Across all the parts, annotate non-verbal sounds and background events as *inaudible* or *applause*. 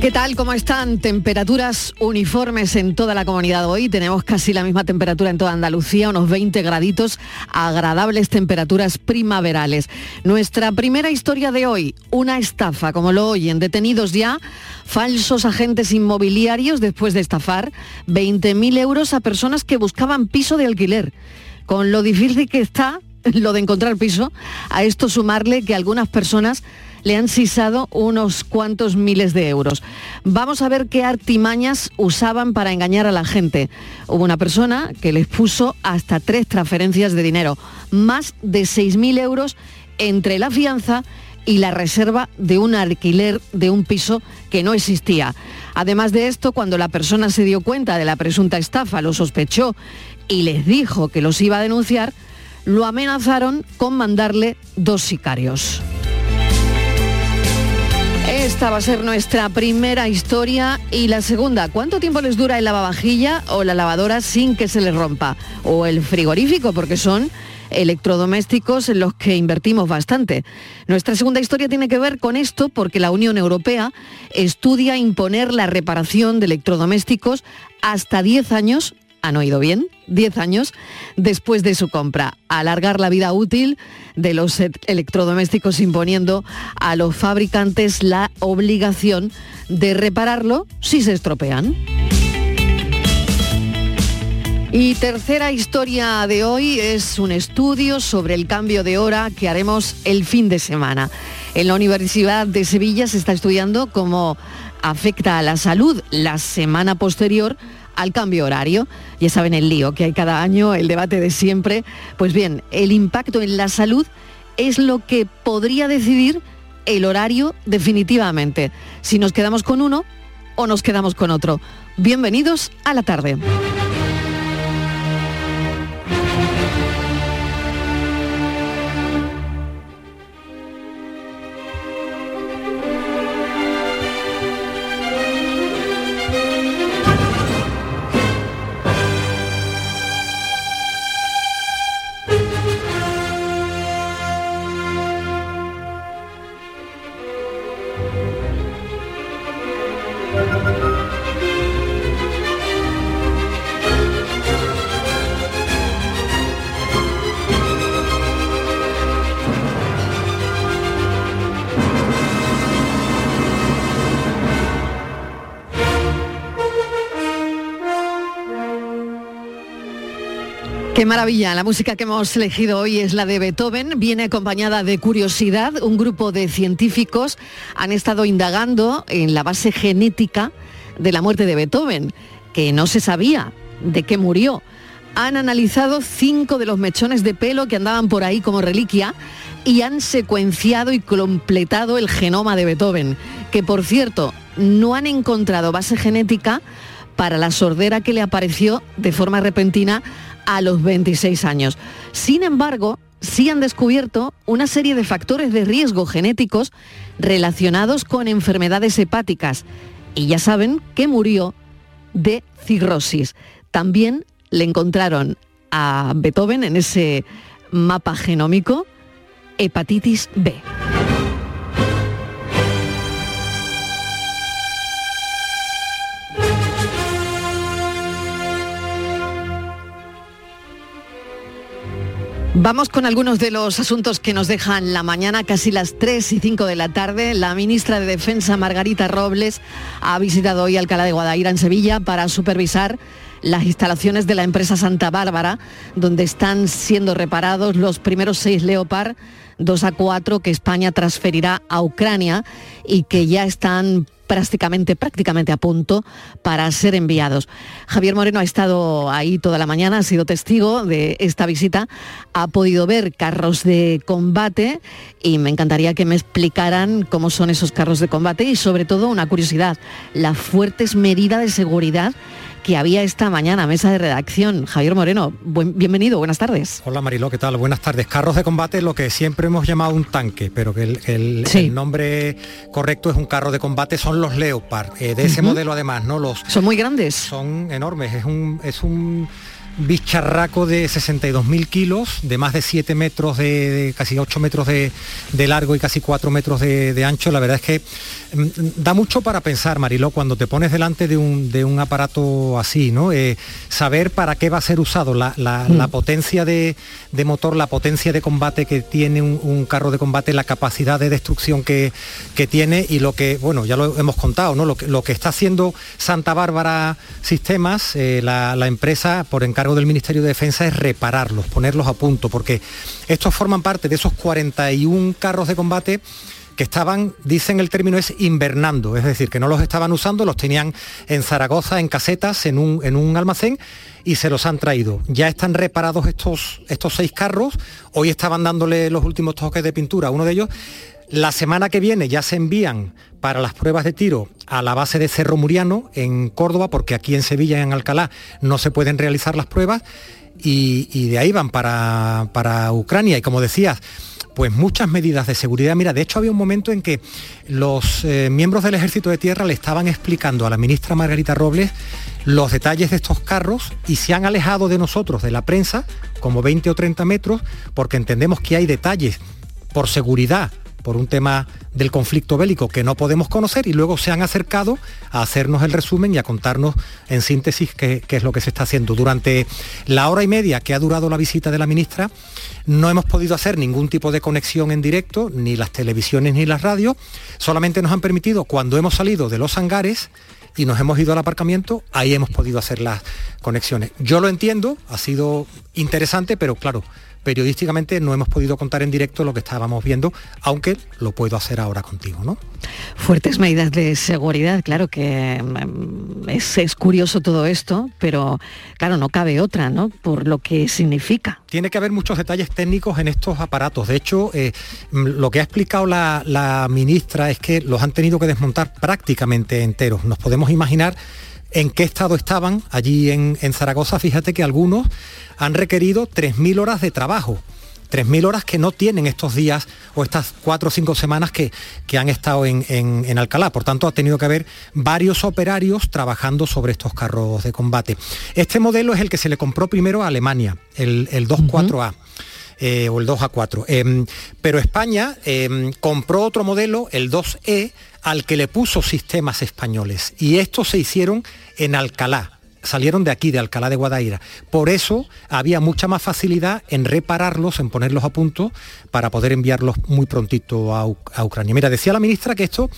¿Qué tal? ¿Cómo están? Temperaturas uniformes en toda la comunidad hoy. Tenemos casi la misma temperatura en toda Andalucía, unos 20 graditos, agradables temperaturas primaverales. Nuestra primera historia de hoy, una estafa, como lo oyen, detenidos ya falsos agentes inmobiliarios después de estafar 20.000 euros a personas que buscaban piso de alquiler. Con lo difícil que está *laughs* lo de encontrar piso, a esto sumarle que algunas personas le han sisado unos cuantos miles de euros. Vamos a ver qué artimañas usaban para engañar a la gente. Hubo una persona que les puso hasta tres transferencias de dinero, más de 6.000 euros entre la fianza y la reserva de un alquiler de un piso que no existía. Además de esto, cuando la persona se dio cuenta de la presunta estafa, lo sospechó y les dijo que los iba a denunciar, lo amenazaron con mandarle dos sicarios. Esta va a ser nuestra primera historia y la segunda, ¿cuánto tiempo les dura el lavavajilla o la lavadora sin que se les rompa? O el frigorífico, porque son electrodomésticos en los que invertimos bastante. Nuestra segunda historia tiene que ver con esto porque la Unión Europea estudia imponer la reparación de electrodomésticos hasta 10 años han oído bien, 10 años después de su compra. Alargar la vida útil de los e- electrodomésticos imponiendo a los fabricantes la obligación de repararlo si se estropean. Y tercera historia de hoy es un estudio sobre el cambio de hora que haremos el fin de semana. En la Universidad de Sevilla se está estudiando cómo afecta a la salud la semana posterior al cambio horario. Ya saben el lío que hay cada año, el debate de siempre. Pues bien, el impacto en la salud es lo que podría decidir el horario definitivamente. Si nos quedamos con uno o nos quedamos con otro. Bienvenidos a la tarde. Qué maravilla, la música que hemos elegido hoy es la de Beethoven, viene acompañada de curiosidad, un grupo de científicos han estado indagando en la base genética de la muerte de Beethoven, que no se sabía de qué murió. Han analizado cinco de los mechones de pelo que andaban por ahí como reliquia y han secuenciado y completado el genoma de Beethoven, que por cierto no han encontrado base genética para la sordera que le apareció de forma repentina a los 26 años. Sin embargo, sí han descubierto una serie de factores de riesgo genéticos relacionados con enfermedades hepáticas. Y ya saben que murió de cirrosis. También le encontraron a Beethoven en ese mapa genómico hepatitis B. Vamos con algunos de los asuntos que nos dejan la mañana, casi las 3 y 5 de la tarde. La ministra de Defensa, Margarita Robles, ha visitado hoy Alcalá de Guadaira en Sevilla para supervisar las instalaciones de la empresa Santa Bárbara, donde están siendo reparados los primeros seis Leopard 2 a 4 que España transferirá a Ucrania y que ya están prácticamente, prácticamente a punto para ser enviados. Javier Moreno ha estado ahí toda la mañana, ha sido testigo de esta visita, ha podido ver carros de combate y me encantaría que me explicaran cómo son esos carros de combate y sobre todo una curiosidad, las fuertes medidas de seguridad que había esta mañana, mesa de redacción. Javier Moreno, bienvenido, buenas tardes. Hola Mariló, ¿qué tal? Buenas tardes. Carros de combate, lo que siempre hemos llamado un tanque, pero que el, nombre correcto es un carro de combate, son los Leopard, eh, de ese modelo además, ¿no? Los, son muy grandes. Son enormes, es un... Es un bicharraco de 62.000 kilos, de más de 7 metros, de, casi 8 metros de, largo y casi 4 metros de, ancho. La verdad es que mm, da mucho para pensar, Mariló, cuando te pones delante de un, aparato así, ¿no? Eh, saber para qué va a ser usado, la, mm. potencia de, motor, la potencia de combate que tiene un, carro de combate, la capacidad de destrucción que, tiene y lo que, bueno, ya lo hemos contado, ¿no? Lo que, lo que está haciendo Santa Bárbara Sistemas, eh, la, la empresa, por encargo del Ministerio de Defensa es repararlos, ponerlos a punto, porque estos forman parte de esos 41 carros de combate que estaban, dicen el término es invernando, es decir, que no los estaban usando, los tenían en Zaragoza, en casetas, en un, en un almacén y se los han traído. Ya están reparados estos, estos seis carros, hoy estaban dándole los últimos toques de pintura a uno de ellos. La semana que viene ya se envían para las pruebas de tiro a la base de Cerro Muriano en Córdoba, porque aquí en Sevilla y en Alcalá no se pueden realizar las pruebas, y, de ahí van para, para Ucrania. Y como decías, pues muchas medidas de seguridad. Mira, de hecho había un momento en que los eh, miembros del Ejército de Tierra le estaban explicando a la ministra Margarita Robles los detalles de estos carros y se han alejado de nosotros, de la prensa, como 20 o 30 metros, porque entendemos que hay detalles por seguridad por un tema del conflicto bélico que no podemos conocer y luego se han acercado a hacernos el resumen y a contarnos en síntesis qué, es lo que se está haciendo. Durante la hora y media que ha durado la visita de la ministra, no hemos podido hacer ningún tipo de conexión en directo, ni las televisiones ni las radios, solamente nos han permitido, cuando hemos salido de los hangares, y nos hemos ido al aparcamiento, ahí hemos podido hacer las conexiones. Yo lo entiendo, ha sido interesante, pero claro, periodísticamente no hemos podido contar en directo lo que estábamos viendo, aunque lo puedo hacer ahora contigo, ¿no? Fuertes medidas de seguridad, claro que mm, es, curioso todo esto, pero claro, no cabe otra, ¿no? Por lo que significa. Tiene que haber muchos detalles técnicos en estos aparatos. De hecho, eh, mm, lo que ha explicado la, la ministra es que los han tenido que desmontar prácticamente enteros. Nos podemos imaginar en qué estado estaban allí en, Zaragoza. Fíjate que algunos han requerido 3.000 horas de trabajo. 3.000 horas que no tienen estos días o estas cuatro o cinco semanas que, que han estado en, Alcalá. Por tanto, ha tenido que haber varios operarios trabajando sobre estos carros de combate. Este modelo es el que se le compró primero a Alemania, el, el 24A. Eh, o el 2A4. Em, pero España em, compró otro modelo, el 2E, al que le puso sistemas españoles. Y estos se hicieron en Alcalá, salieron de aquí, de Alcalá de Guadaira. Por eso había mucha más facilidad en repararlos, en ponerlos a punto, para poder enviarlos muy prontito a, a Ucrania. Mira, decía la ministra que esto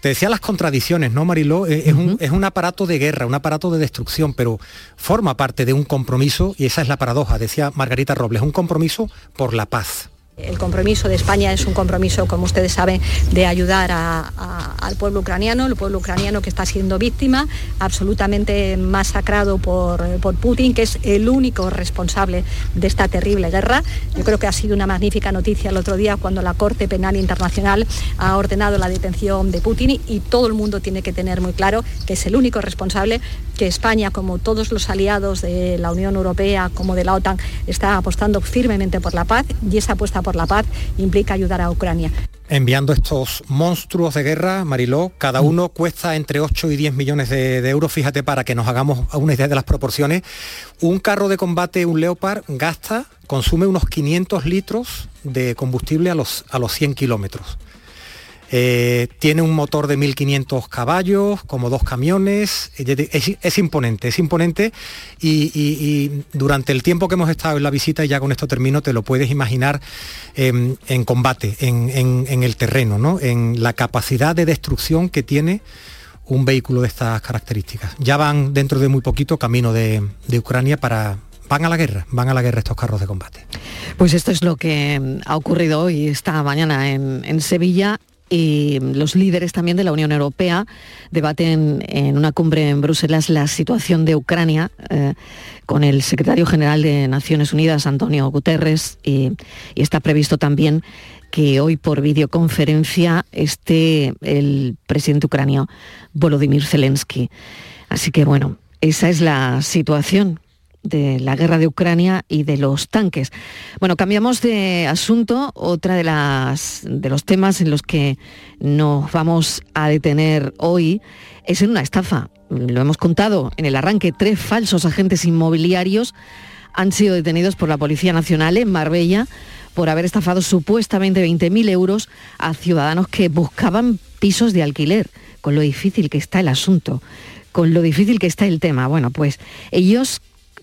te decía las contradicciones, ¿no, Mariló? Eh, es, un, es un aparato de guerra, un aparato de destrucción, pero forma parte de un compromiso, y esa es la paradoja, decía Margarita Robles, un compromiso por la paz. El compromiso de España es un compromiso, como ustedes saben, de ayudar al pueblo ucraniano, el pueblo ucraniano que está siendo víctima, absolutamente masacrado por, por, Putin, que es el único responsable de esta terrible guerra. Yo creo que ha sido una magnífica noticia el otro día cuando la Corte Penal Internacional ha ordenado la detención de Putin y todo el mundo tiene que tener muy claro que es el único responsable, que España, como todos los aliados de la Unión Europea, como de la OTAN, está apostando firmemente por la paz y esa apuesta por la paz implica ayudar a Ucrania. Enviando estos monstruos de guerra, Mariló, cada mm. uno cuesta entre 8 y 10 millones de, euros, fíjate, para que nos hagamos una idea de las proporciones. Un carro de combate, un Leopard, gasta, consume unos 500 litros de combustible a los, a los 100 kilómetros. Eh, tiene un motor de 1500 caballos, como dos camiones, es, imponente, es imponente y, durante el tiempo que hemos estado en la visita, y ya con esto termino, te lo puedes imaginar em, en combate, en, el terreno, ¿no? en la capacidad de destrucción que tiene un vehículo de estas características. Ya van dentro de muy poquito camino de, Ucrania para, van a la guerra, van a la guerra estos carros de combate. Pues esto es lo que ha ocurrido hoy, esta mañana en, en Sevilla y los líderes también de la Unión Europea debaten en una cumbre en Bruselas la situación de Ucrania eh, con el secretario general de Naciones Unidas, Antonio Guterres, y, está previsto también que hoy por videoconferencia esté el presidente ucranio Volodymyr Zelensky. Así que bueno, esa es la situación de la guerra de Ucrania y de los tanques. Bueno, cambiamos de asunto. Otra de las de los temas en los que nos vamos a detener hoy es en una estafa. Lo hemos contado en el arranque. Tres falsos agentes inmobiliarios han sido detenidos por la Policía Nacional en Marbella por haber estafado supuestamente 20.000 euros a ciudadanos que buscaban pisos de alquiler, con lo difícil que está el asunto, con lo difícil que está el tema. Bueno, pues ellos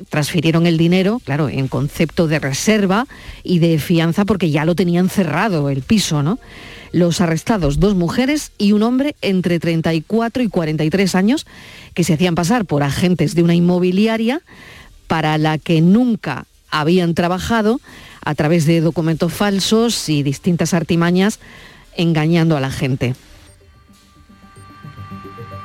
transfirieron el dinero, claro, en concepto de reserva y de fianza porque ya lo tenían cerrado el piso, ¿no? Los arrestados, dos mujeres y un hombre entre 34 y 43 años que se hacían pasar por agentes de una inmobiliaria para la que nunca habían trabajado a través de documentos falsos y distintas artimañas engañando a la gente.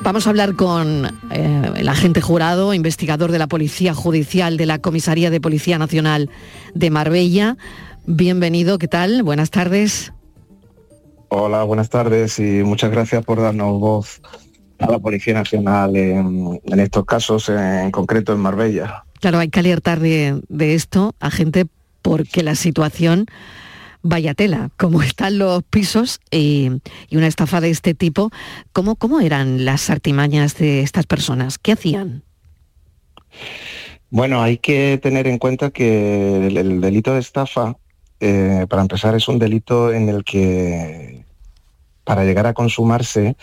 Vamos a hablar con eh, el agente jurado, investigador de la Policía Judicial de la Comisaría de Policía Nacional de Marbella. Bienvenido, ¿qué tal? Buenas tardes. Hola, buenas tardes y muchas gracias por darnos voz a la Policía Nacional en, estos casos, en concreto en Marbella. Claro, hay que alertar de, esto a gente porque la situación vaya tela, como están los pisos y, una estafa de este tipo, ¿cómo, ¿cómo eran las artimañas de estas personas? ¿Qué hacían? Bueno, hay que tener en cuenta que el, delito de estafa, eh, para empezar, es un delito en el que para llegar a consumarse,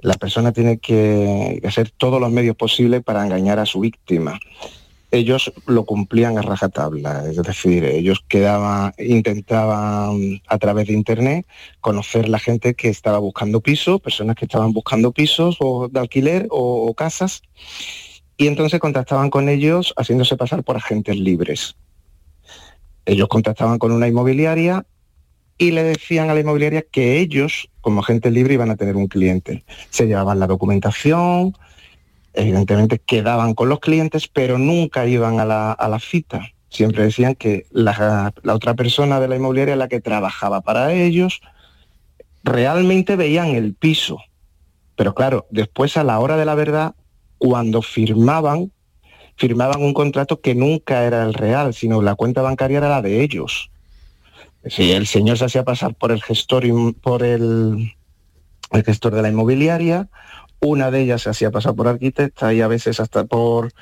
la persona tiene que hacer todos los medios posibles para engañar a su víctima ellos lo cumplían a rajatabla, es decir, ellos quedaban, intentaban a través de internet conocer la gente que estaba buscando pisos, personas que estaban buscando pisos o de alquiler o, casas, y entonces contactaban con ellos haciéndose pasar por agentes libres. Ellos contactaban con una inmobiliaria y le decían a la inmobiliaria que ellos, como agentes libres, iban a tener un cliente. Se llevaban la documentación, evidentemente quedaban con los clientes, pero nunca iban a la, cita. Siempre decían que la, otra persona de la inmobiliaria, la que trabajaba para ellos, realmente veían el piso. Pero claro, después a la hora de la verdad, cuando firmaban, firmaban un contrato que nunca era el real, sino la cuenta bancaria era la de ellos. Si el señor se hacía pasar por el gestor, por el, el gestor de la inmobiliaria, una de ellas se hacía pasar por arquitecta y a veces hasta por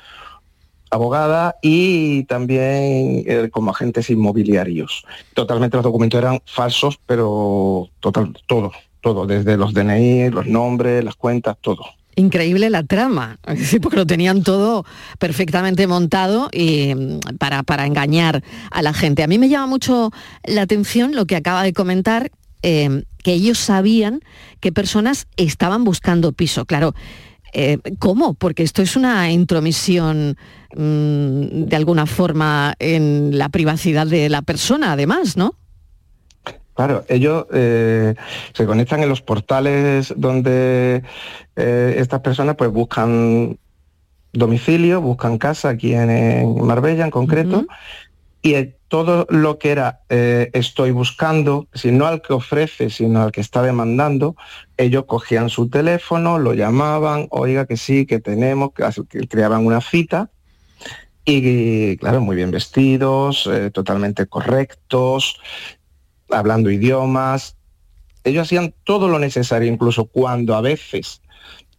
abogada y también eh, como agentes inmobiliarios. Totalmente los documentos eran falsos, pero total, todo, todo, desde los DNI, los nombres, las cuentas, todo. Increíble la trama, *laughs* porque lo tenían todo perfectamente montado y mm, para, para engañar a la gente. A mí me llama mucho la atención lo que acaba de comentar, Em, que ellos sabían qué personas estaban buscando piso. Claro, eh, ¿cómo? Porque esto es una intromisión mm, de alguna forma en la privacidad de la persona, además, ¿no? Claro, ellos eh, se conectan en los portales donde eh, estas personas pues buscan domicilio, buscan casa aquí en, Marbella en concreto, y todo lo que era eh, estoy buscando, si no al que ofrece, sino al que está demandando, ellos cogían su teléfono, lo llamaban, oiga que sí, que tenemos, que, creaban una cita y claro, muy bien vestidos, eh, totalmente correctos, hablando idiomas. Ellos hacían todo lo necesario, incluso cuando a veces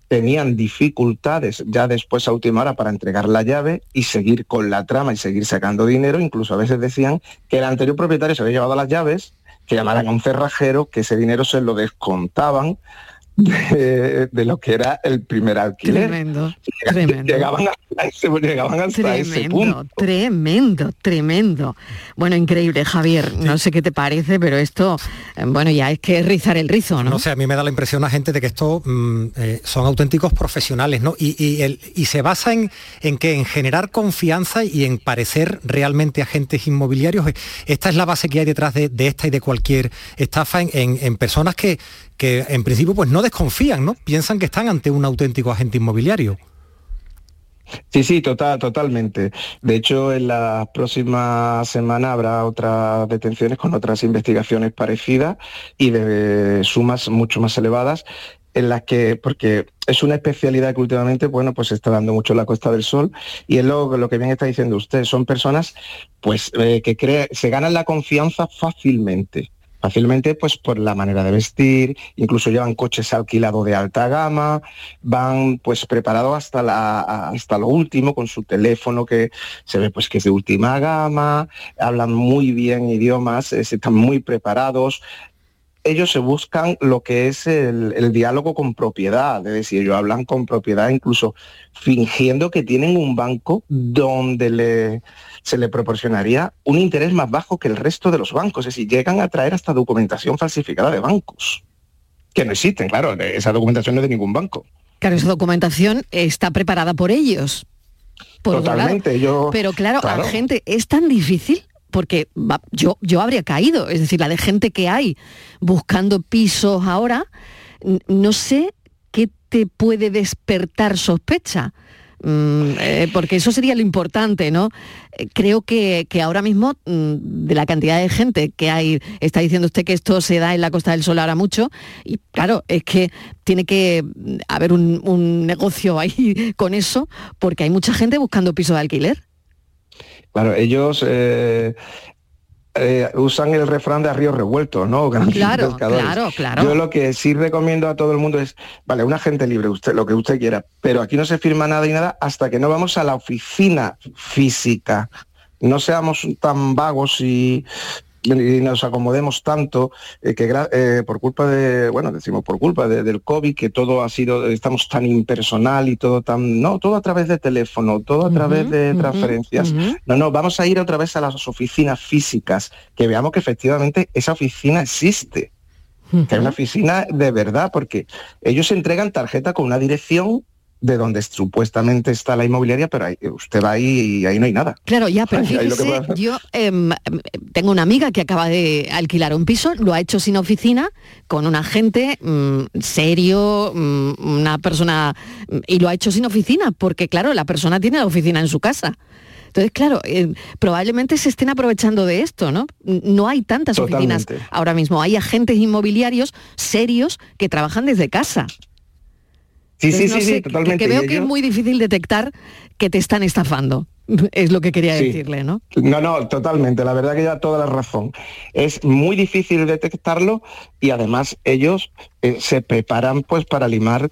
tenían dificultades ya después a última hora para entregar la llave y seguir con la trama y seguir sacando dinero. Incluso a veces decían que el anterior propietario se había llevado las llaves, que llamaran a un cerrajero, que ese dinero se lo descontaban *laughs* de, lo que era el primer alquiler. Tremendo, tremendo. Llegaban hasta, ese, llegaban tremendo, Tremendo, tremendo. Bueno, increíble, Javier. No sé qué te parece, pero esto, eh, bueno, ya es que rizar el rizo, ¿no? No sé, a mí me da la impresión a gente de que esto mm, eh, son auténticos profesionales, ¿no? Y, el, y se basa en, en que en generar confianza y en parecer realmente agentes inmobiliarios. Esta es la base que hay detrás de, esta y de cualquier estafa en, en personas que que en principio pues no desconfían, ¿no? Piensan que están ante un auténtico agente inmobiliario. Sí, sí, total, totalmente. De hecho, en la próxima semana habrá otras detenciones con otras investigaciones parecidas y de sumas mucho más elevadas en las que, porque es una especialidad que últimamente, bueno, pues se está dando mucho la Costa del Sol y es lo, lo que bien está diciendo usted, son personas pues eh, que se ganan la confianza fácilmente fácilmente pues por la manera de vestir, incluso llevan coches alquilados de alta gama, van pues preparados hasta hasta lo último con su teléfono que se ve pues que es de última gama, hablan muy bien idiomas, están muy preparados, ellos se buscan lo que es el, diálogo con propiedad, es decir, ellos hablan con propiedad incluso fingiendo que tienen un banco donde le, se le proporcionaría un interés más bajo que el resto de los bancos, es decir, llegan a traer hasta documentación falsificada de bancos, que no existen, claro, esa documentación no es de ningún banco. Claro, esa documentación está preparada por ellos. Totalmente, yo... Pero claro, a la gente es tan difícil porque yo, yo habría caído, es decir, la de gente que hay buscando pisos ahora, no sé qué te puede despertar sospecha. Mm, eh, porque eso sería lo importante, ¿no? Eh, creo que, ahora mismo, mm, de la cantidad de gente que hay, está diciendo usted que esto se da en la Costa del Sol ahora mucho, y claro, es que tiene que mm, haber un, un negocio ahí *laughs* con eso, porque hay mucha gente buscando piso de alquiler. Claro, ellos eh, eh, usan el refrán de a río revuelto, ¿no? *laughs* claro, claro, claro. Yo lo que sí recomiendo a todo el mundo es, vale, una gente libre, usted, lo que usted quiera, pero aquí no se firma nada y nada hasta que no vamos a la oficina física. No seamos tan vagos y y nos acomodemos tanto eh, que eh, por culpa de, bueno, decimos por culpa del COVID, que todo ha sido, estamos tan impersonal y todo tan, no, todo a través de teléfono, todo a través de transferencias. No, no, vamos a ir otra vez a las oficinas físicas, que veamos que efectivamente esa oficina existe. Que es una oficina de verdad, porque ellos entregan tarjeta con una dirección de donde supuestamente está la inmobiliaria, pero usted va ahí y ahí no hay nada. Claro, ya, pero *laughs* fíjese, yo em, tengo una amiga que acaba de alquilar un piso, lo ha hecho sin oficina, con un agente mm, serio, mm, una persona, mm, y lo ha hecho sin oficina, porque claro, la persona tiene la oficina en su casa. Entonces, claro, em, probablemente se estén aprovechando de esto, ¿no? No hay tantas oficinas ahora mismo, hay agentes inmobiliarios serios que trabajan desde casa. Sí, sí, sí, sí, totalmente. Que, veo que es muy difícil detectar que te están estafando. *laughs* Es lo que quería decirle, ¿no? No, no, totalmente. La verdad que ya toda la razón. Es muy difícil detectarlo y además ellos eh, se preparan pues para limar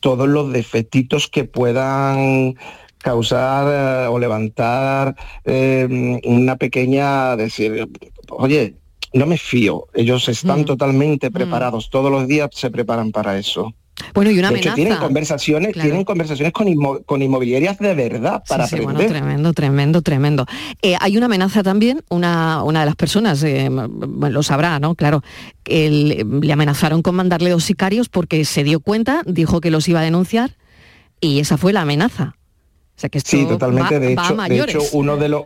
todos los defectitos que puedan causar eh, o levantar eh, una pequeña decir, oye, no me fío. Ellos están mm. totalmente mm. preparados. Todos los días se preparan para eso. Bueno, y una de tienen conversaciones, tienen conversaciones con, inmobiliarias de verdad para sí, bueno, tremendo, tremendo, tremendo. Eh, hay una amenaza también, una, una de las personas, eh, lo sabrá, ¿no? Claro, le amenazaron con mandarle dos sicarios porque se dio cuenta, dijo que los iba a denunciar y esa fue la amenaza sí, totalmente. de, hecho, de hecho, uno de los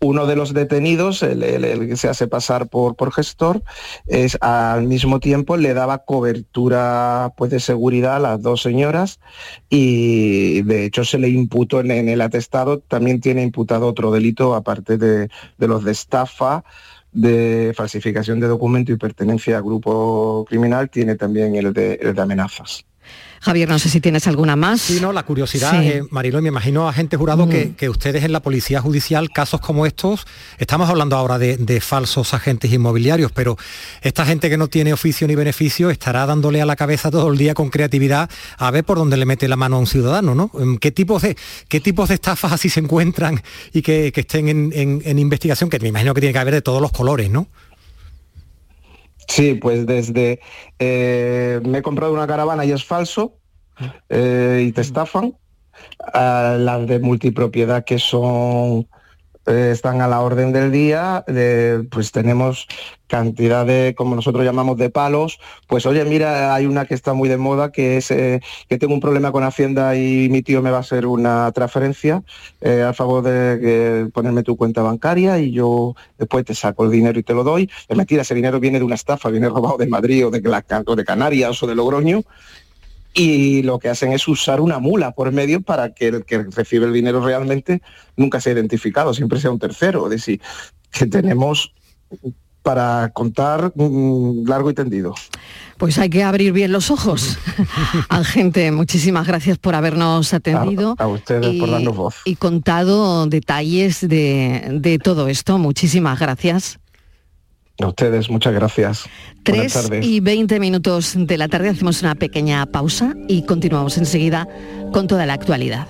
uno de los detenidos, el, que se hace pasar por, por gestor, es al mismo tiempo le daba cobertura pues, de seguridad a las dos señoras y de hecho se le imputó en, el atestado, también tiene imputado otro delito aparte de, los de estafa de falsificación de documento y pertenencia a grupo criminal, tiene también el de, el de amenazas. Javier, no sé si tienes alguna más. Sí, no, la curiosidad, eh, Marilo, me imagino, agente jurado, mm. que, ustedes en la Policía Judicial, casos como estos, estamos hablando ahora de, falsos agentes inmobiliarios, pero esta gente que no tiene oficio ni beneficio estará dándole a la cabeza todo el día con creatividad a ver por dónde le mete la mano a un ciudadano, ¿no? Em, ¿Qué tipos de, qué tipos de estafas así se encuentran y que, estén en investigación? Que me imagino que tiene que haber de todos los colores, ¿no? Sí, pues desde eh, me he comprado una caravana y es falso eh, y te estafan. A las de multipropiedad que son están a la orden del día, pues tenemos cantidad de, como nosotros llamamos, de palos. Pues oye, mira, hay una que está muy de moda, que es eh, que tengo un problema con Hacienda y mi tío me va a hacer una transferencia eh, a favor de ponerme tu cuenta bancaria y yo después te saco el dinero y te lo doy. Es mentira, ese dinero viene de una estafa, viene robado de Madrid o de, o de Canarias o de Logroño y lo que hacen es usar una mula por medio para que el que recibe el dinero realmente nunca sea identificado, siempre sea un tercero. Es decir, que tenemos para contar mm, largo y tendido. Pues hay que abrir bien los ojos. *laughs* gente, muchísimas gracias por habernos atendido. A, ustedes por darnos voz. Y contado detalles de, de todo esto. Muchísimas gracias. A ustedes, muchas gracias. Tres y veinte minutos de la tarde hacemos una pequeña pausa y continuamos enseguida con toda la actualidad.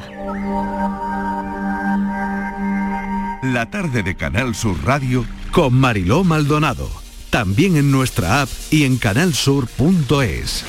La tarde de Canal Sur Radio con Mariló Maldonado. También en nuestra app y en canalsur.es.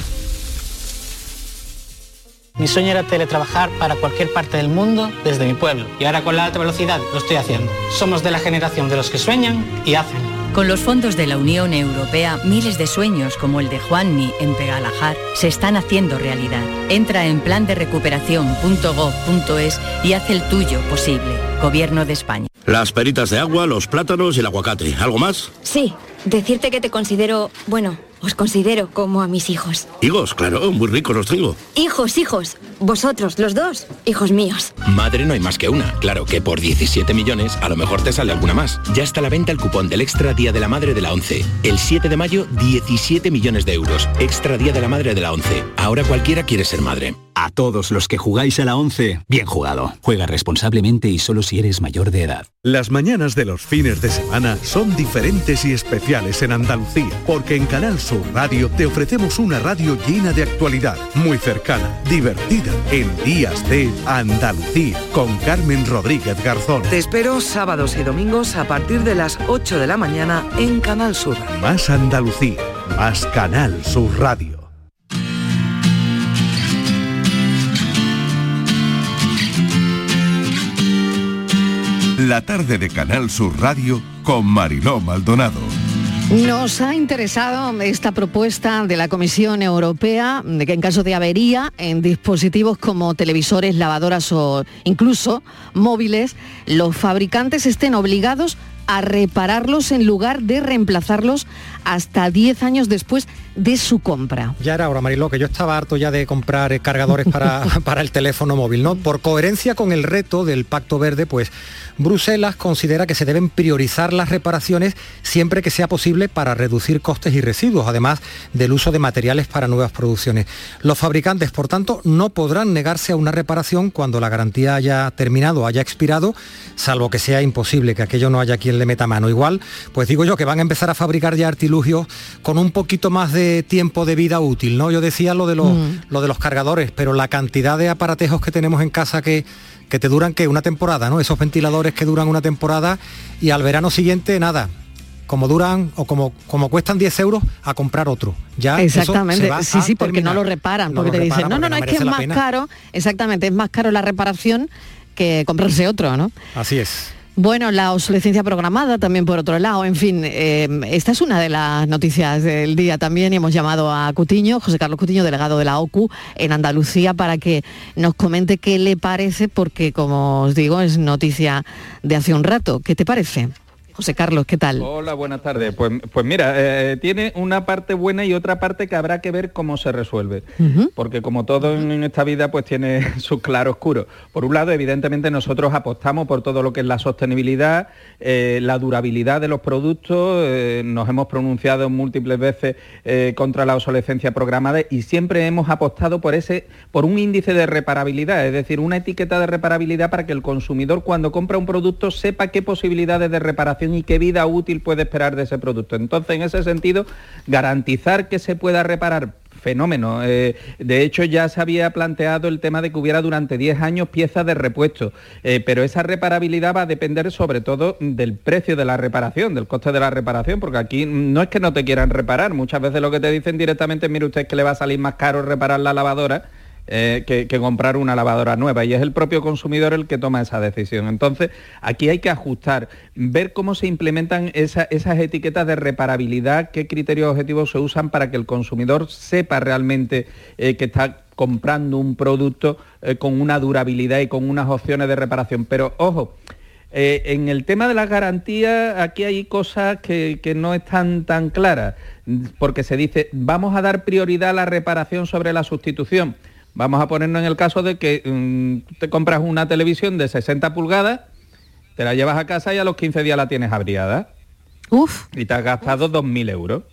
Mi sueño era teletrabajar para cualquier parte del mundo desde mi pueblo y ahora con la alta velocidad lo estoy haciendo. Somos de la generación de los que sueñan y hacen. Con los fondos de la Unión Europea, miles de sueños como el de Juanmi en Pegalajar se están haciendo realidad. Entra en plan de recuperación.gov.es y haz el tuyo posible. Gobierno de España. Las peritas de agua, los plátanos y el aguacate. ¿Algo más? Sí, decirte que te considero, bueno, os considero como a mis hijos. Hijos, claro, muy ricos los tengo. Hijos, hijos. Vosotros, los dos, hijos míos. Madre no hay más que una. Claro que por 17 millones a lo mejor te sale alguna más. Ya está a la venta el cupón del Extra Día de la Madre de la 11. El 7 de mayo, 17 millones de euros. Extra Día de la Madre de la 11. Ahora cualquiera quiere ser madre. A todos los que jugáis a la 11, bien jugado. Juega responsablemente y solo si eres mayor de edad. Las mañanas de los fines de semana son diferentes y especiales en Andalucía, porque en Canal Sur Radio te ofrecemos una radio llena de actualidad, muy cercana, divertida, en Días de Andalucía, con Carmen Rodríguez Garzón. Te espero sábados y domingos a partir de las 8 de la mañana en Canal Sur. Más Andalucía, más Canal Sur Radio. La tarde de Canal Sur Radio con Mariló Maldonado. Nos ha interesado esta propuesta de la Comisión Europea de que en caso de avería en dispositivos como televisores, lavadoras o incluso móviles, los fabricantes estén obligados a repararlos en lugar de reemplazarlos hasta 10 años después de su compra. Ya era ahora, Mariló, que yo estaba harto ya de comprar eh, cargadores para, *laughs* para el teléfono móvil, ¿no? Por coherencia con el reto del Pacto Verde, pues Bruselas considera que se deben priorizar las reparaciones siempre que sea posible para reducir costes y residuos, además del uso de materiales para nuevas producciones. Los fabricantes, por tanto, no podrán negarse a una reparación cuando la garantía haya terminado, haya expirado, salvo que sea imposible, que aquello no haya quien le meta mano. Igual, pues digo yo que van a empezar a fabricar ya artilugios con un poquito más de tiempo de vida útil, ¿no? Yo decía lo de los, mm. lo de los cargadores, pero la cantidad de aparatejos que tenemos en casa que que te duran que una temporada, ¿no? Esos ventiladores que duran una temporada y al verano siguiente nada, como duran o como, como cuestan 10 euros a comprar otro. Ya exactamente, sí, sí, porque no lo reparan, porque te dicen, no, no, no, es que es más caro, exactamente, es más caro la reparación que comprarse otro, ¿no? Así es. Bueno, la obsolescencia programada también por otro lado. En fin, eh, esta es una de las noticias del día también y hemos llamado a Cutiño, José Carlos Cutiño, delegado de la OCU en Andalucía, para que nos comente qué le parece, porque como os digo, es noticia de hace un rato. ¿Qué te parece? José Carlos, ¿qué tal? Hola, buenas tardes. Pues, pues mira, eh, tiene una parte buena y otra parte que habrá que ver cómo se resuelve. Porque como todo en esta vida, pues tiene *laughs* su claro oscuro. Por un lado, evidentemente nosotros apostamos por todo lo que es la sostenibilidad, eh, la durabilidad de los productos. Eh, nos hemos pronunciado múltiples veces contra la obsolescencia programada y siempre hemos apostado por ese, por un índice de reparabilidad, es decir, una etiqueta de reparabilidad para que el consumidor cuando compra un producto sepa qué posibilidades de reparación y qué vida útil puede esperar de ese producto. Entonces, en ese sentido, garantizar que se pueda reparar fenómeno. Eh, de hecho, ya se había planteado el tema de que hubiera durante 10 años piezas de repuesto, eh, pero esa reparabilidad va a depender sobre todo del precio de la reparación, del coste de la reparación, porque aquí no es que no te quieran reparar, muchas veces lo que te dicen directamente, mire usted que le va a salir más caro reparar la lavadora eh, que, comprar una lavadora nueva y es el propio consumidor el que toma esa decisión. Entonces, aquí hay que ajustar, ver cómo se implementan esas etiquetas de reparabilidad, qué criterios objetivos se usan para que el consumidor sepa realmente eh, que está comprando un producto eh, con una durabilidad y con unas opciones de reparación. Pero ojo, en el tema de las garantías, aquí hay cosas que, que, no están tan claras, porque se dice, vamos a dar prioridad a la reparación sobre la sustitución. Vamos a ponernos en el caso de que mm, te compras una televisión de 60 pulgadas, te la llevas a casa y a los 15 días la tienes abriada. Uf. Y te has gastado 2.000 euros.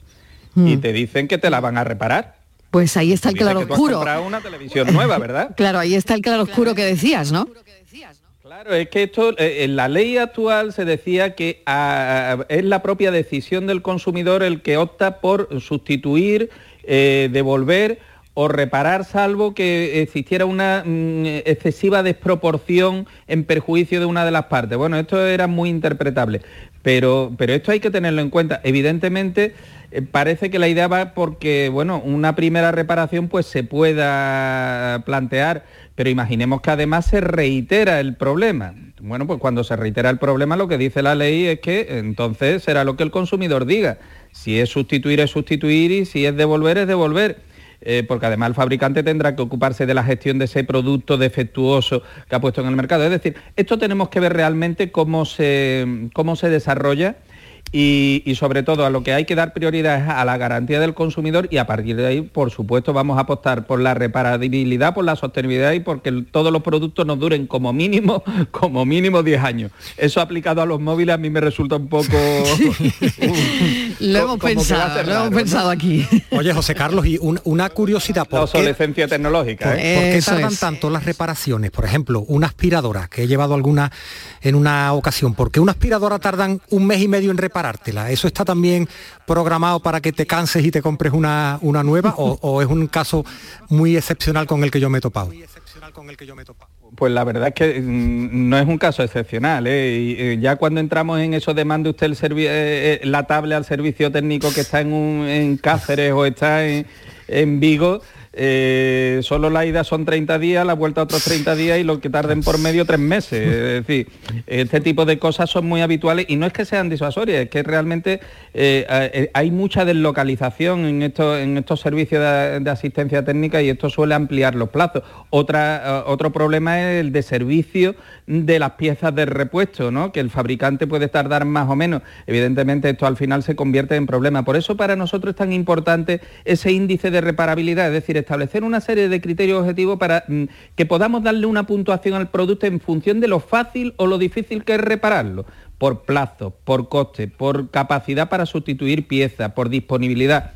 Y Mm. te dicen que te la van a reparar. Pues ahí está el Dice claro que tú has oscuro. comprado una televisión nueva, ¿verdad? *laughs* Claro, ahí está el claro oscuro que decías, ¿no? Claro, es que esto, eh, en la ley actual se decía que ah, es la propia decisión del consumidor el que opta por sustituir, eh, devolver o reparar, salvo que existiera una mm, excesiva desproporción en perjuicio de una de las partes. Bueno, esto era muy interpretable, pero, pero esto hay que tenerlo en cuenta. Evidentemente, eh, parece que la idea va porque, bueno, una primera reparación pues se pueda plantear, pero imaginemos que además se reitera el problema. Bueno, pues cuando se reitera el problema lo que dice la ley es que entonces será lo que el consumidor diga. Si es sustituir es sustituir y si es devolver es devolver. Eh, porque además el fabricante tendrá que ocuparse de la gestión de ese producto defectuoso que ha puesto en el mercado. Es decir, esto tenemos que ver realmente cómo se, cómo se desarrolla y, y sobre todo a lo que hay que dar prioridad es a la garantía del consumidor y a partir de ahí, por supuesto, vamos a apostar por la reparabilidad, por la sostenibilidad y porque todos los productos nos duren como mínimo, *laughs* como mínimo 10 años. Eso aplicado a los móviles a mí me resulta un poco... *laughs* Lo hemos pensado, lo hemos pensado aquí. Oye, José Carlos, y un- una curiosidad, La ¿por qué, obsolescencia tecnológica. por, ¿eh? por qué tardan es. tanto las reparaciones? Por ejemplo, una aspiradora, que he llevado alguna en una ocasión, ¿por qué una aspiradora tardan un mes y medio en reparártela? ¿Eso está también programado para que te canses y te compres una, una nueva o, o es un caso muy excepcional con el que yo me he topado? Pues la verdad es que mm, no es un caso excepcional. ¿eh? Y, eh, ya cuando entramos en eso de mande usted el eh, eh, la tablet al servicio técnico que está en, un- en Cáceres o está en, en Vigo, eh, solo la ida son 30 días, la vuelta otros 30 días y lo que tarden por medio tres meses. Es *laughs* decir, este tipo de cosas son muy habituales y no es que sean disuasorias, es que realmente eh, eh, hay mucha deslocalización en estos, en estos servicios de, de asistencia técnica y esto suele ampliar los plazos. Otra, otro problema es el de servicio de las piezas de repuesto, ¿no? que el fabricante puede tardar más o menos. Evidentemente esto al final se convierte en problema. Por eso para nosotros es tan importante ese índice de reparabilidad, es decir, establecer una serie de criterios objetivos para mm, que podamos darle una puntuación al producto en función de lo fácil o lo difícil que es repararlo, por plazo, por coste, por capacidad para sustituir piezas, por disponibilidad.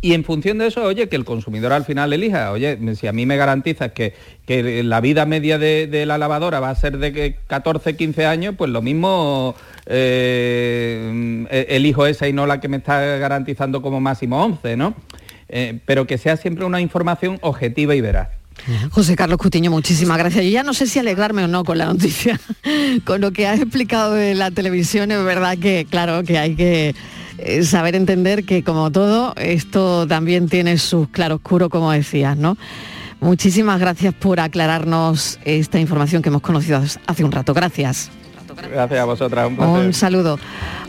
Y en función de eso, oye, que el consumidor al final elija, oye, si a mí me garantizas que, que la vida media de, la lavadora va a ser de que 14, 15 años, pues lo mismo eh, eh, elijo esa y no la que me está garantizando como máximo 11, ¿no? Eh, pero que sea siempre una información objetiva y veraz. José Carlos Cutiño, muchísimas gracias. Yo ya no sé si alegrarme o no con la noticia, *laughs* con lo que has explicado de la televisión, es verdad que, claro, que hay que eh, saber entender que como todo, esto también tiene sus claroscuros, como decías, ¿no? Muchísimas gracias por aclararnos esta información que hemos conocido hace un rato. Gracias. Gracias a vosotras, un placer. Un saludo.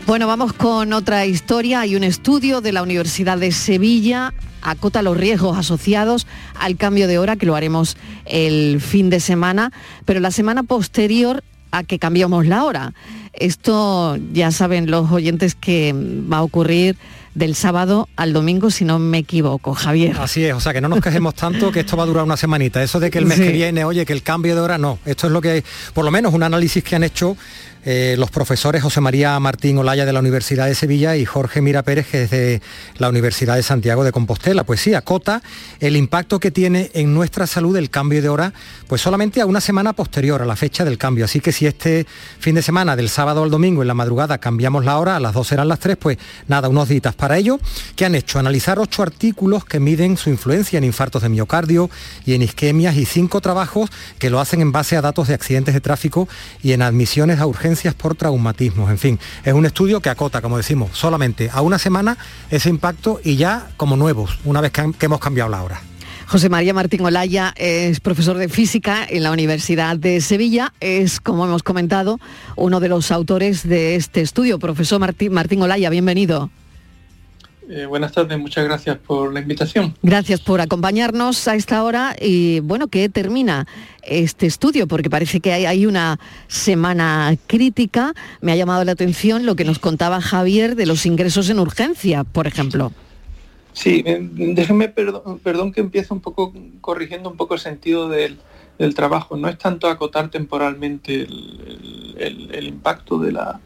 Bueno, vamos con otra historia. Hay un estudio de la Universidad de Sevilla acota los riesgos asociados al cambio de hora, que lo haremos el fin de semana, pero la semana posterior a que cambiamos la hora. Esto ya saben los oyentes que va a ocurrir del sábado al domingo, si no me equivoco, Javier. Así es, o sea que no nos quejemos tanto que esto va a durar una semanita. Eso de que el mes Sí. que viene, oye, que el cambio de hora, no. Esto es lo que por lo menos un análisis que han hecho eh, los profesores José María Martín Olaya de la Universidad de Sevilla y Jorge Mira Pérez, que es de la Universidad de Santiago de Compostela. Pues sí, acota el impacto que tiene en nuestra salud el cambio de hora, pues solamente a una semana posterior a la fecha del cambio. Así que si este fin de semana, del sábado al domingo, en la madrugada, cambiamos la hora, a las dos serán las tres, pues nada, unos días. Para ello, ¿qué han hecho? Analizar ocho artículos que miden su influencia en infartos de miocardio y en isquemias y cinco trabajos que lo hacen en base a datos de accidentes de tráfico y en admisiones a urgencias por traumatismos. En fin, es un estudio que acota, como decimos, solamente a una semana ese impacto y ya como nuevos, una vez que, que hemos cambiado la hora. José María Martín Olaya es profesor de física en la Universidad de Sevilla. Es, como hemos comentado, uno de los autores de este estudio. Profesor Martín, Martín Olaya, bienvenido. Eh, buenas tardes, muchas gracias por la invitación. Gracias por acompañarnos a esta hora y bueno, que termina este estudio, porque parece que hay, hay una semana crítica. Me ha llamado la atención lo que nos contaba Javier de los ingresos en urgencia, por ejemplo. Sí, eh, déjenme, perdón, perdón que empiece un poco corrigiendo un poco el sentido del, del trabajo. No es tanto acotar temporalmente el- el impacto de la,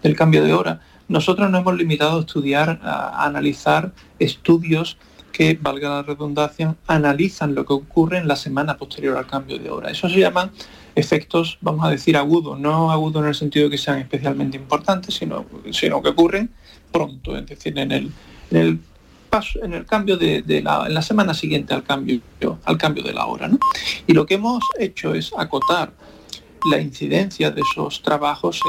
del cambio de hora, nosotros nos hemos limitado a estudiar, a analizar estudios que, valga la redundancia, analizan lo que ocurre en la semana posterior al cambio de hora. Eso se llaman efectos, vamos a decir, agudos, no agudos en el sentido de que sean especialmente importantes, sino, sino que ocurren pronto, es decir, en el, en el paso, en el cambio de, la, en la semana siguiente al cambio, al cambio de la hora. Y lo que hemos hecho es acotar la incidencia de esos trabajos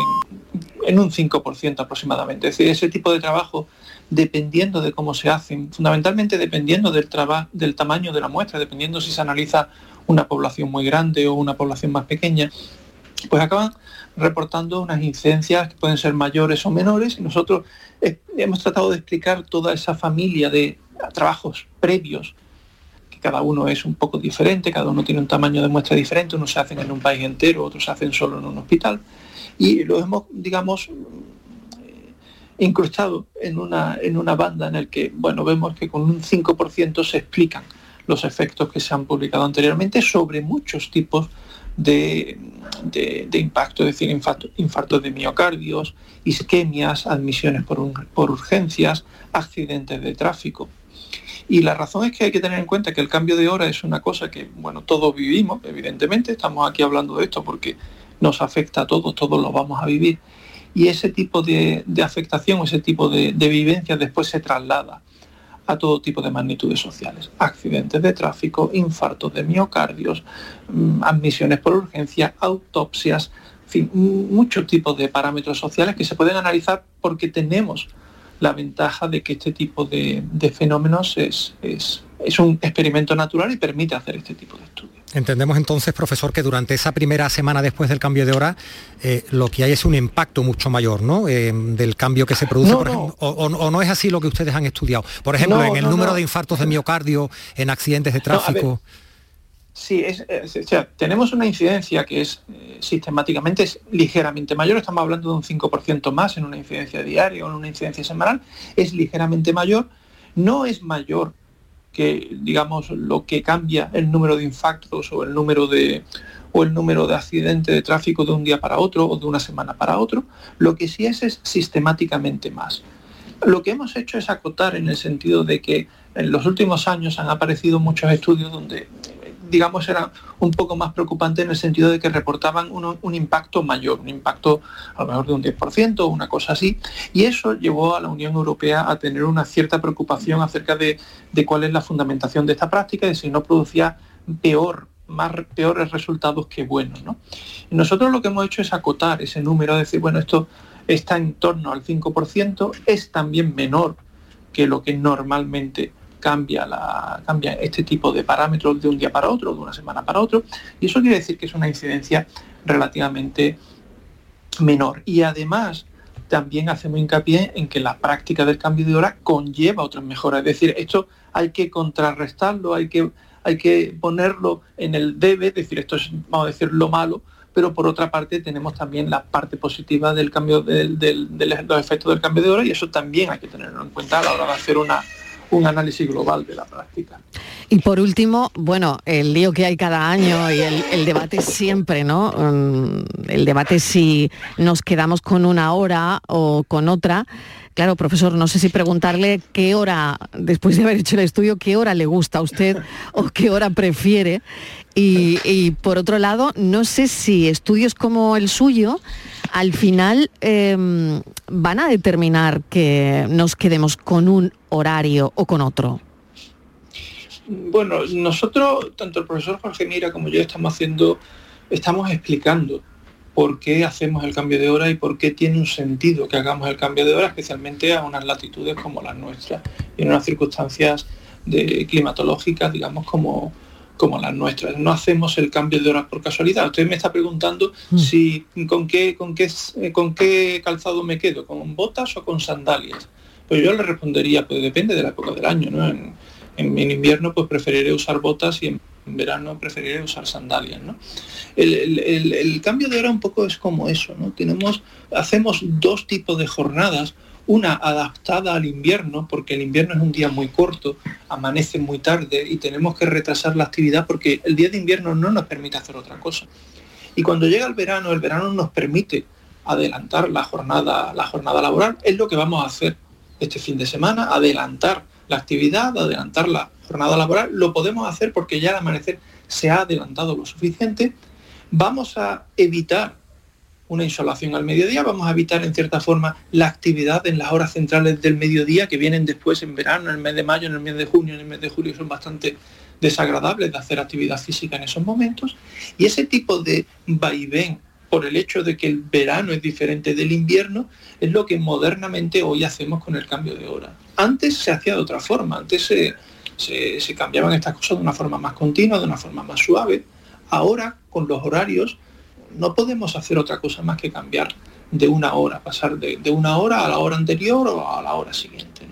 en, un 5% aproximadamente. Es decir, ese tipo de trabajo dependiendo de cómo se hacen, fundamentalmente dependiendo del, del tamaño de la muestra, dependiendo si se analiza una población muy grande o una población más pequeña, pues acaban reportando unas incidencias que pueden ser mayores o menores y nosotros eh, hemos tratado de explicar toda esa familia de trabajos previos cada uno es un poco diferente, cada uno tiene un tamaño de muestra diferente, unos se hacen en un país entero, otros se hacen solo en un hospital y lo hemos, digamos, incrustado en una, en una banda en el que, bueno, vemos que con un 5% se explican los efectos que se han publicado anteriormente sobre muchos tipos de, impacto, es decir, infartos de miocardios, isquemias, admisiones por, por urgencias, accidentes de tráfico. Y la razón es que hay que tener en cuenta que el cambio de hora es una cosa que, bueno, todos vivimos, evidentemente, estamos aquí hablando de esto porque nos afecta a todos, todos lo vamos a vivir, y ese tipo de, afectación, ese tipo de, de vivencia después se traslada a todo tipo de magnitudes sociales. Accidentes de tráfico, infartos de miocardios, mm, admisiones por urgencia, autopsias, en fin, muchos tipos de parámetros sociales que se pueden analizar porque tenemos la ventaja de que este tipo de, fenómenos es, es, es un experimento natural y permite hacer este tipo de estudios. Entendemos entonces, profesor, que durante esa primera semana después del cambio de hora, eh, lo que hay es un impacto mucho mayor, ¿no? Eh, del cambio que se produce, por ejemplo, O, no es así lo que ustedes han estudiado. Por ejemplo, en el número de infartos de miocardio, en accidentes de tráfico. Sí, es, tenemos una incidencia que es eh, sistemáticamente es ligeramente mayor, estamos hablando de un 5% más en una incidencia diaria o en una incidencia semanal, es ligeramente mayor, no es mayor que digamos lo que cambia el número de infartos o el número de o el número de accidentes de tráfico de un día para otro o de una semana para otro, lo que sí es es sistemáticamente más. Lo que hemos hecho es acotar en el sentido de que en los últimos años han aparecido muchos estudios donde digamos, era un poco más preocupante en el sentido de que reportaban un impacto mayor, un impacto a lo mejor de un 10% o una cosa así, y eso llevó a la Unión Europea a tener una cierta preocupación acerca de, cuál es la fundamentación de esta práctica y si no producía peor más peores resultados que buenos. Y nosotros lo que hemos hecho es acotar ese número, decir, bueno, esto está en torno al 5%, es también menor que lo que normalmente cambia, la, cambia este tipo de parámetros de un día para otro, de una semana para otro, y eso quiere decir que es una incidencia relativamente menor. Y además también hacemos hincapié en que la práctica del cambio de hora conlleva otras mejoras. Es decir, esto hay que contrarrestarlo, hay que, hay que ponerlo en el debe, es decir, esto es, vamos a decir, lo malo, pero por otra parte tenemos también la parte positiva del cambio del, de los efectos del cambio de hora y eso también hay que tenerlo en cuenta a la hora de hacer una, un análisis global de la práctica. Y por último, bueno, el lío que hay cada año y el, debate siempre, ¿no? Mm, el debate si nos quedamos con una hora o con otra. Claro, profesor, no sé si preguntarle qué hora, después de haber hecho el estudio, qué hora le gusta a usted *laughs* o qué hora prefiere. Y, por otro lado, no sé si estudios como el suyo al final em, van a determinar que nos quedemos con un horario o con otro. Bueno, nosotros, tanto el profesor Jorge Mira como yo estamos haciendo, estamos explicando por qué hacemos el cambio de hora y por qué tiene un sentido que hagamos el cambio de hora, especialmente a unas latitudes como las nuestras y en unas circunstancias de, climatológicas, digamos, como, como las nuestras. No hacemos el cambio de hora por casualidad. Usted me está preguntando mm. si con qué, con qué, con qué calzado me quedo, con botas o con sandalias. Pues yo le respondería, pues depende de la época del año, ¿no? En, en, invierno pues preferiré usar botas y en verano preferiré usar sandalias, ¿no? el, cambio de hora un poco es como eso, ¿no? Tenemos, hacemos dos tipos de jornadas, una adaptada al invierno, porque el invierno es un día muy corto, amanece muy tarde y tenemos que retrasar la actividad porque el día de invierno no nos permite hacer otra cosa. Y cuando llega el verano, el verano nos permite adelantar la jornada, la jornada laboral. Es lo que vamos a hacer este fin de semana, adelantar la actividad, adelantar la jornada laboral. Lo podemos hacer porque ya al amanecer se ha adelantado lo suficiente. Vamos a evitar una insolación al mediodía, vamos a evitar en cierta forma la actividad en las horas centrales del mediodía que vienen después en verano, en el mes de mayo, en el mes de junio, en el mes de julio, son bastante desagradables de hacer actividad física en esos momentos. Y ese tipo de vaivén por el hecho de que el verano es diferente del invierno, es lo que modernamente hoy hacemos con el cambio de hora. Antes se hacía de otra forma, antes se, cambiaban estas cosas de una forma más continua, de una forma más suave. Ahora, con los horarios, no podemos hacer otra cosa más que cambiar de una hora, pasar de, una hora a la hora anterior o a la hora siguiente.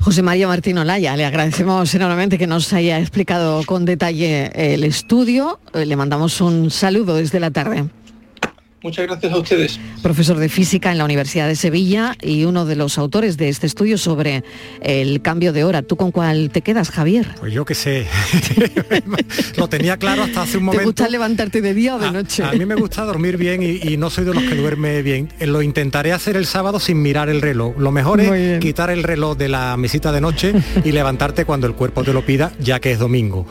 José María Martín Olaya, le agradecemos enormemente que nos haya explicado con detalle el estudio. Le mandamos un saludo desde la tarde. Muchas gracias a ustedes. Profesor de física en la Universidad de Sevilla y uno de los autores de este estudio sobre el cambio de hora. ¿Tú con cuál te quedas, Javier? Pues yo qué sé. *laughs* Lo tenía claro hasta hace un momento. ¿Te gusta levantarte de día o de noche? A, mí me gusta dormir bien y, no soy de los que duerme bien. Eh, lo intentaré hacer el sábado sin mirar el reloj. Lo mejor es quitar el reloj de la mesita de noche y *laughs* levantarte cuando el cuerpo te lo pida, ya que es domingo.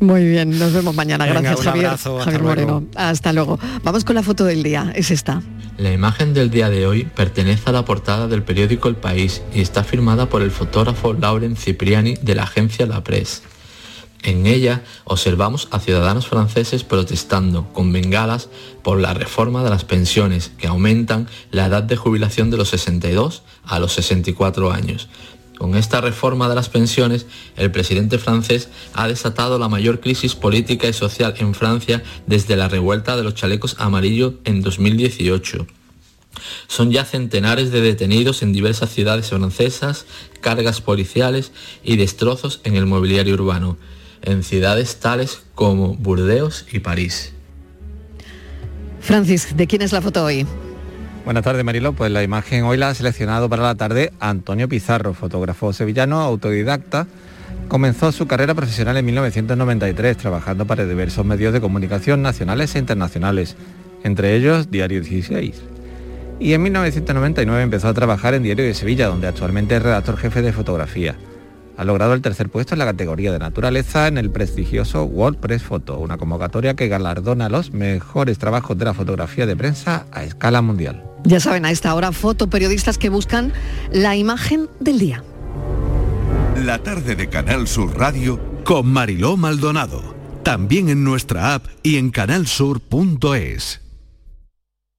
Muy bien, nos vemos mañana. Gracias, Javier. Javier Moreno. Hasta luego. Vamos con la foto de día es esta. La imagen del día de hoy pertenece a la portada del periódico El País y está firmada por el fotógrafo Lauren Cipriani de la agencia La Presse. En ella observamos a ciudadanos franceses protestando con bengalas por la reforma de las pensiones que aumentan la edad de jubilación de los 62 a los 64 años, con esta reforma de las pensiones, el presidente francés ha desatado la mayor crisis política y social en Francia desde la revuelta de los chalecos amarillos en 2018. Son ya centenares de detenidos en diversas ciudades francesas, cargas policiales y destrozos en el mobiliario urbano, en ciudades tales como Burdeos y París. Francis, ¿de quién es la foto hoy? Buenas tardes, Marilo. Pues la imagen hoy la ha seleccionado para la tarde Antonio Pizarro, fotógrafo sevillano, autodidacta. Comenzó su carrera profesional en 1993, trabajando para diversos medios de comunicación nacionales e internacionales, entre ellos Diario 16. Y en 1999 empezó a trabajar en Diario de Sevilla, donde actualmente es redactor jefe de fotografía. Ha logrado el tercer puesto en la categoría de naturaleza en el prestigioso World Press Photo, una convocatoria que galardona los mejores trabajos de la fotografía de prensa a escala mundial. Ya saben, a esta hora fotoperiodistas que buscan la imagen del día. La tarde de Canal Sur Radio con Mariló Maldonado. También en nuestra app y en canalsur.es.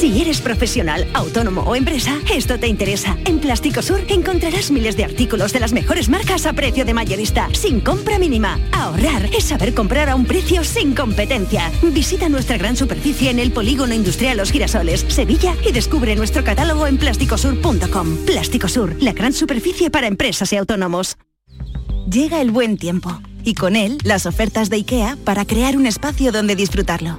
Si eres profesional, autónomo o empresa, esto te interesa. En Plástico Sur encontrarás miles de artículos de las mejores marcas a precio de mayorista, sin compra mínima. Ahorrar es saber comprar a un precio sin competencia. Visita nuestra gran superficie en el Polígono Industrial Los Girasoles, Sevilla y descubre nuestro catálogo en plásticosur.com. Plástico Sur, la gran superficie para empresas y autónomos. Llega el buen tiempo y con él las ofertas de IKEA para crear un espacio donde disfrutarlo.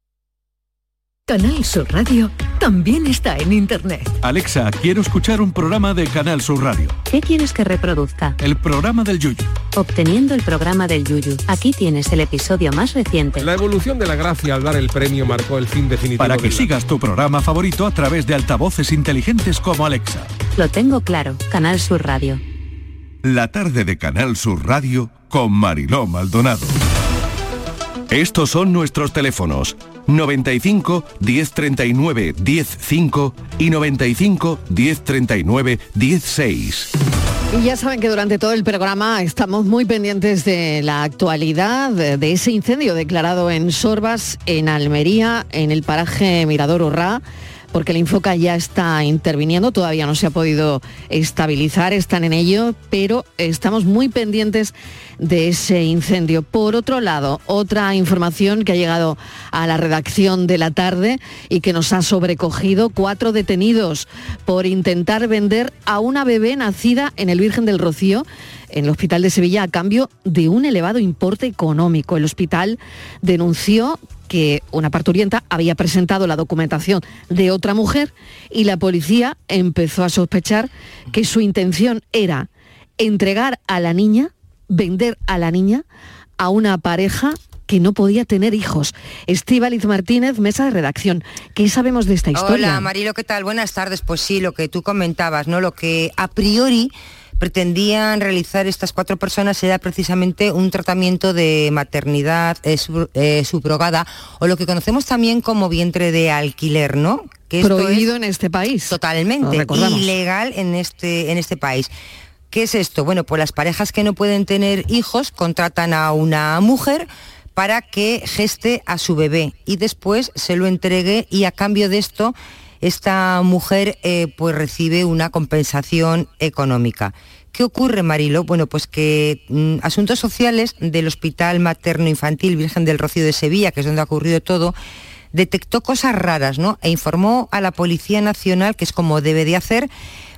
Canal Sur Radio también está en Internet. Alexa, quiero escuchar un programa de Canal Sur Radio. ¿Qué quieres que reproduzca? El programa del Yuyu. Obteniendo el programa del Yuyu. Aquí tienes el episodio más reciente. La evolución de la gracia al dar el premio marcó el fin definitivo. Para que de la- sigas tu programa favorito a través de altavoces inteligentes como Alexa. Lo tengo claro. Canal Sur Radio. La tarde de Canal Sur Radio con Mariló Maldonado. Estos son nuestros teléfonos 95 1039 105 y 95 1039 16. Y ya saben que durante todo el programa estamos muy pendientes de la actualidad, de, ese incendio declarado en Sorbas, en Almería, en el paraje Mirador Orrá, porque el Infoca ya está interviniendo, todavía no se ha podido estabilizar, están en ello, pero estamos muy pendientes de ese incendio. Por otro lado, otra información que ha llegado a la redacción de la tarde y que nos ha sobrecogido, cuatro detenidos por intentar vender a una bebé nacida en el Virgen del Rocío en el Hospital de Sevilla a cambio de un elevado importe económico. El hospital denunció que una parturienta había presentado la documentación de otra mujer y la policía empezó a sospechar que su intención era entregar a la niña, vender a la niña a una pareja que no podía tener hijos. Estíbaliz Martínez, mesa de redacción. ¿Qué sabemos de esta historia? Hola Marilo, ¿qué tal? Buenas tardes. Pues sí, lo que tú comentabas, ¿no? Lo que a priori pretendían realizar estas cuatro personas era precisamente un tratamiento de maternidad eh, sub- eh, subrogada o lo que conocemos también como vientre de alquiler, ¿no? Que Prohibido es en este país. Totalmente, ilegal en este, en este país. ¿Qué es esto? Bueno, pues las parejas que no pueden tener hijos contratan a una mujer para que geste a su bebé y después se lo entregue y a cambio de esto esta mujer eh, pues recibe una compensación económica. ¿Qué ocurre, Marilo? Bueno, pues que mm, Asuntos Sociales del Hospital Materno Infantil Virgen del Rocío de Sevilla, que es donde ha ocurrido todo, detectó cosas raras, ¿no? E informó a la Policía Nacional, que es como debe de hacer,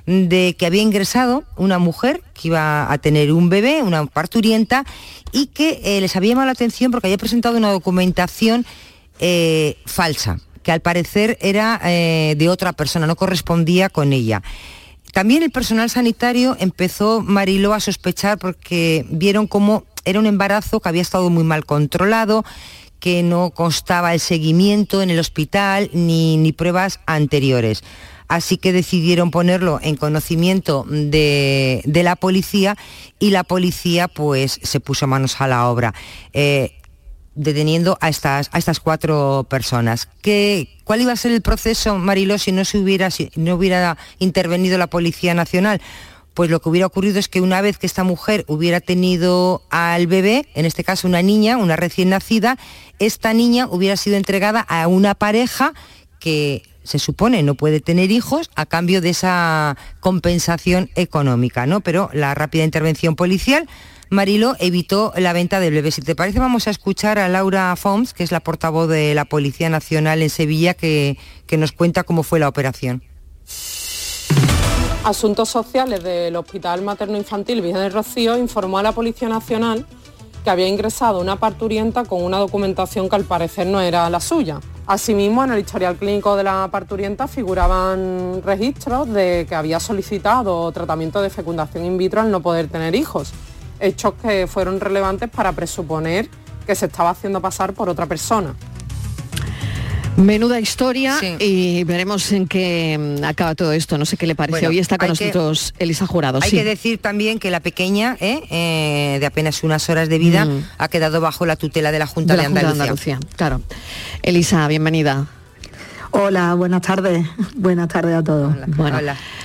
de que había ingresado una mujer que iba a tener un bebé, una parturienta, y que eh, les había llamado la atención porque había presentado una documentación eh, falsa, que al parecer era eh, de otra persona, no correspondía con ella. También el personal sanitario empezó, Mariló, a sospechar porque vieron cómo era un embarazo que había estado muy mal controlado, que no constaba el seguimiento en el hospital ni, ni pruebas anteriores. Así que decidieron ponerlo en conocimiento de, de la policía y la policía pues se puso manos a la obra. Eh, deteniendo a estas, a estas cuatro personas. ¿Qué, ¿Cuál iba a ser el proceso, Mariló, si no, se hubiera, si no hubiera intervenido la Policía Nacional? Pues lo que hubiera ocurrido es que una vez que esta mujer hubiera tenido al bebé, en este caso una niña, una recién nacida, esta niña hubiera sido entregada a una pareja que se supone no puede tener hijos a cambio de esa compensación económica, ¿no? Pero la rápida intervención policial Marilo evitó la venta del bebé. Si te parece, vamos a escuchar a Laura Foms, que es la portavoz de la Policía Nacional en Sevilla, que, nos cuenta cómo fue la operación. Asuntos Sociales del Hospital Materno Infantil Virgen del Rocío informó a la Policía Nacional que había ingresado una parturienta con una documentación que al parecer no era la suya. Asimismo, en el historial clínico de la parturienta figuraban registros de que había solicitado tratamiento de fecundación in vitro al no poder tener hijos, hechos que fueron relevantes para presuponer que se estaba haciendo pasar por otra persona. Menuda historia y veremos en qué mm, acaba todo esto. No sé qué le parece. Bueno, Hoy está con que- nosotros Elisa Jurado. Hay sí. que decir también que la pequeña, ¿eh? Eh, de apenas unas horas de vida, Mm. ha quedado bajo la tutela de la Junta de de, la Junta de Andalucía. Andalucía. Claro. Elisa, bienvenida. Hola, buenas tardes. *laughs* Buenas tardes a todos. Bueno,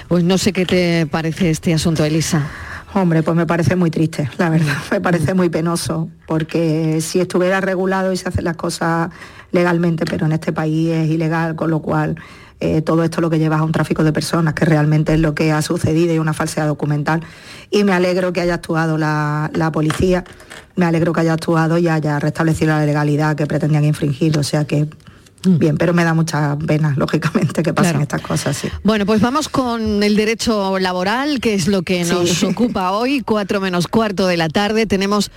pues no sé qué te parece este asunto, Elisa. Hombre, pues me parece muy triste, la verdad. *laughs* Me parece muy penoso, porque si estuviera regulado y se hacen las cosas legalmente, pero en este país es ilegal, con lo cual eh, todo esto lo que lleva a un tráfico de personas, que realmente es lo que ha sucedido y una falsedad documental. Y me alegro que haya actuado la, policía, me alegro que haya actuado y haya restablecido la legalidad que pretendían infringir. O sea que. Bien, pero me da mucha pena, lógicamente, que pasen estas cosas. Bueno, pues vamos con el derecho laboral, que es lo que nos *laughs* ocupa hoy, cuatro menos cuarto de la tarde. Tenemos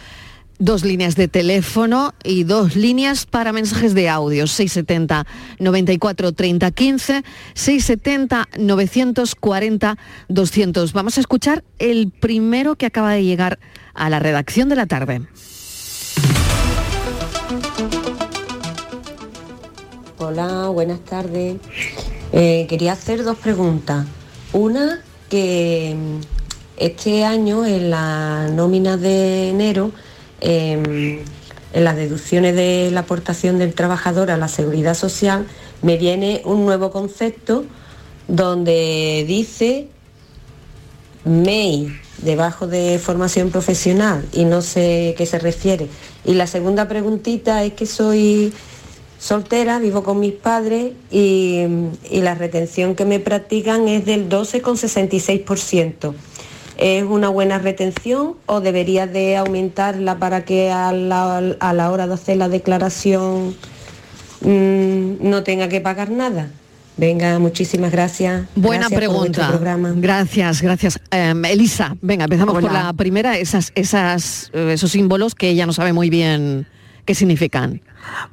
dos líneas de teléfono y dos líneas para mensajes de audio, 670 94 30 15, 670 940 200. Vamos a escuchar el primero que acaba de llegar a la redacción de la tarde. Hola, buenas tardes. Eh, quería hacer dos preguntas. Una, que mm, este año en la nómina de enero Em, en las deducciones de la aportación del trabajador a la seguridad social, me viene un nuevo concepto donde dice MEI debajo de formación profesional y no sé qué se refiere. Y la segunda preguntita es que soy soltera, vivo con mis padres y, y la retención que me practican es del 12,66%. ¿Es una buena retención o debería de aumentarla para que a la, hora de hacer la declaración mm, no tenga que pagar nada? Venga, muchísimas gracias. Buena pregunta. Gracias, gracias. Em, Elisa, venga, empezamos por la primera, esas, esas, eh, esos símbolos que ella no sabe muy bien qué significan.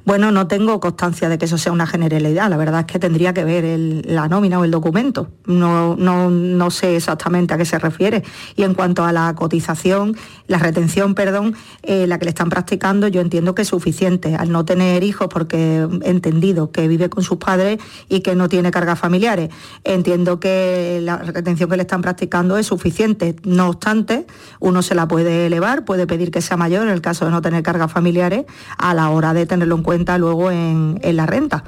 Bueno, no tengo constancia de que eso sea una generalidad. La verdad es que tendría que ver la nómina o el documento. No, no, sé exactamente a qué se refiere. Y en cuanto a la cotización, la retención, perdón, eh, la que le están practicando, yo entiendo que es suficiente. Al no tener hijos, porque he entendido que vive con sus padres y que no tiene cargas familiares, entiendo que la retención que le están practicando es suficiente. No obstante, uno se la puede elevar, puede pedir que sea mayor en el caso de no tener cargas familiares a la hora de tener tenerlo en cuenta luego en, la renta.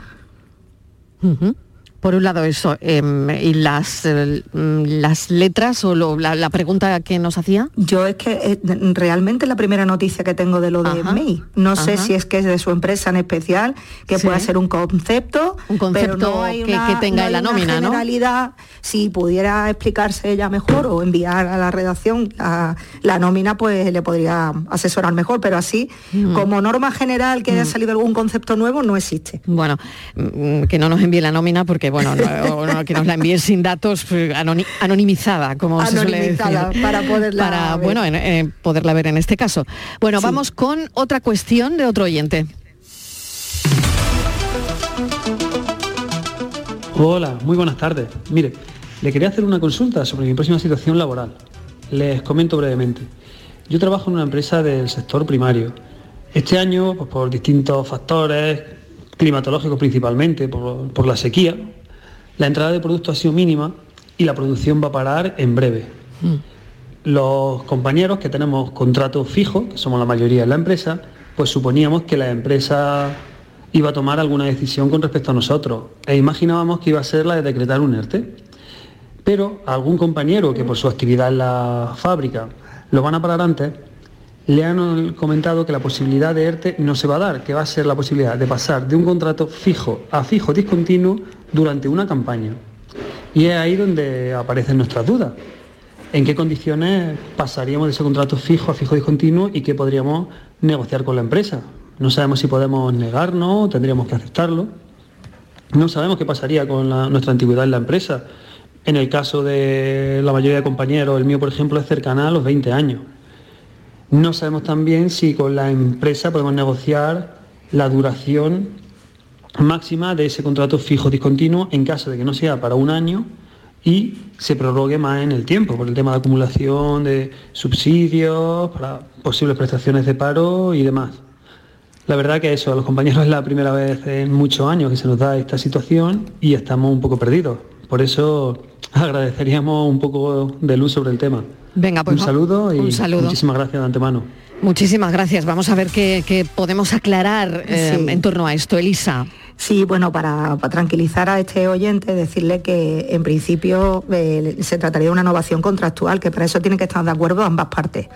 Por un lado eso, em, y las, mm, las letras o la, pregunta que nos hacía. Yo es que eh, realmente la primera noticia que tengo de lo de MEI. No sé si es que es de su empresa en especial, que pueda ser un concepto, un concepto que, tenga en la nómina, ¿no? realidad, si pudiera explicarse ella mejor o enviar a la redacción la, nómina, pues le podría asesorar mejor, pero así, como norma general que haya salido algún concepto nuevo, no existe. Bueno, mm, que no nos envíe la nómina porque bueno, que nos la envíen sin datos, pues, anonimizada, como se suele decir. Para poderla para, ver. Bueno, poderla ver en este caso. Bueno, vamos con otra cuestión de otro oyente. Hola, muy buenas tardes. Mire, le quería hacer una consulta sobre mi próxima situación laboral. Les comento brevemente. Yo trabajo en una empresa del sector primario. Este año, pues, por distintos factores, climatológicos principalmente, por la sequía, la entrada de productos ha sido mínima y la producción va a parar en breve. Mm. Los compañeros que tenemos contratos fijos, que somos la mayoría en la empresa, pues suponíamos que la empresa iba a tomar alguna decisión con respecto a nosotros e imaginábamos que iba a ser la de decretar un ERTE. Pero algún compañero que por su actividad en la fábrica lo van a parar antes, le han comentado que la posibilidad de ERTE no se va a dar, que va a ser la posibilidad de pasar de un contrato fijo a fijo discontinuo durante una campaña. Y es ahí donde aparecen nuestras dudas. ¿En qué condiciones pasaríamos de ese contrato fijo a fijo discontinuo y qué podríamos negociar con la empresa? No sabemos si podemos negarnos, tendríamos que aceptarlo. No sabemos qué pasaría con nuestra antigüedad en la empresa. En el caso de la mayoría de compañeros, el mío por ejemplo es cercana a los 20 años. No sabemos también si con la empresa podemos negociar la duración máxima de ese contrato fijo discontinuo en caso de que no sea para un año y se prorrogue más en el tiempo por el tema de acumulación de subsidios, para posibles prestaciones de paro y demás. La verdad que eso, a los compañeros es la primera vez en muchos años que se nos da esta situación y estamos un poco perdidos. Por eso agradeceríamos un poco de luz sobre el tema. Venga, pues un saludo y muchísimas gracias de antemano. Muchísimas gracias. Vamos a ver qué, podemos aclarar eh, en torno a esto, Elisa. Sí, bueno, para, tranquilizar a este oyente, decirle que en principio eh, se trataría de una innovación contractual, que para eso tienen que estar de acuerdo ambas partes.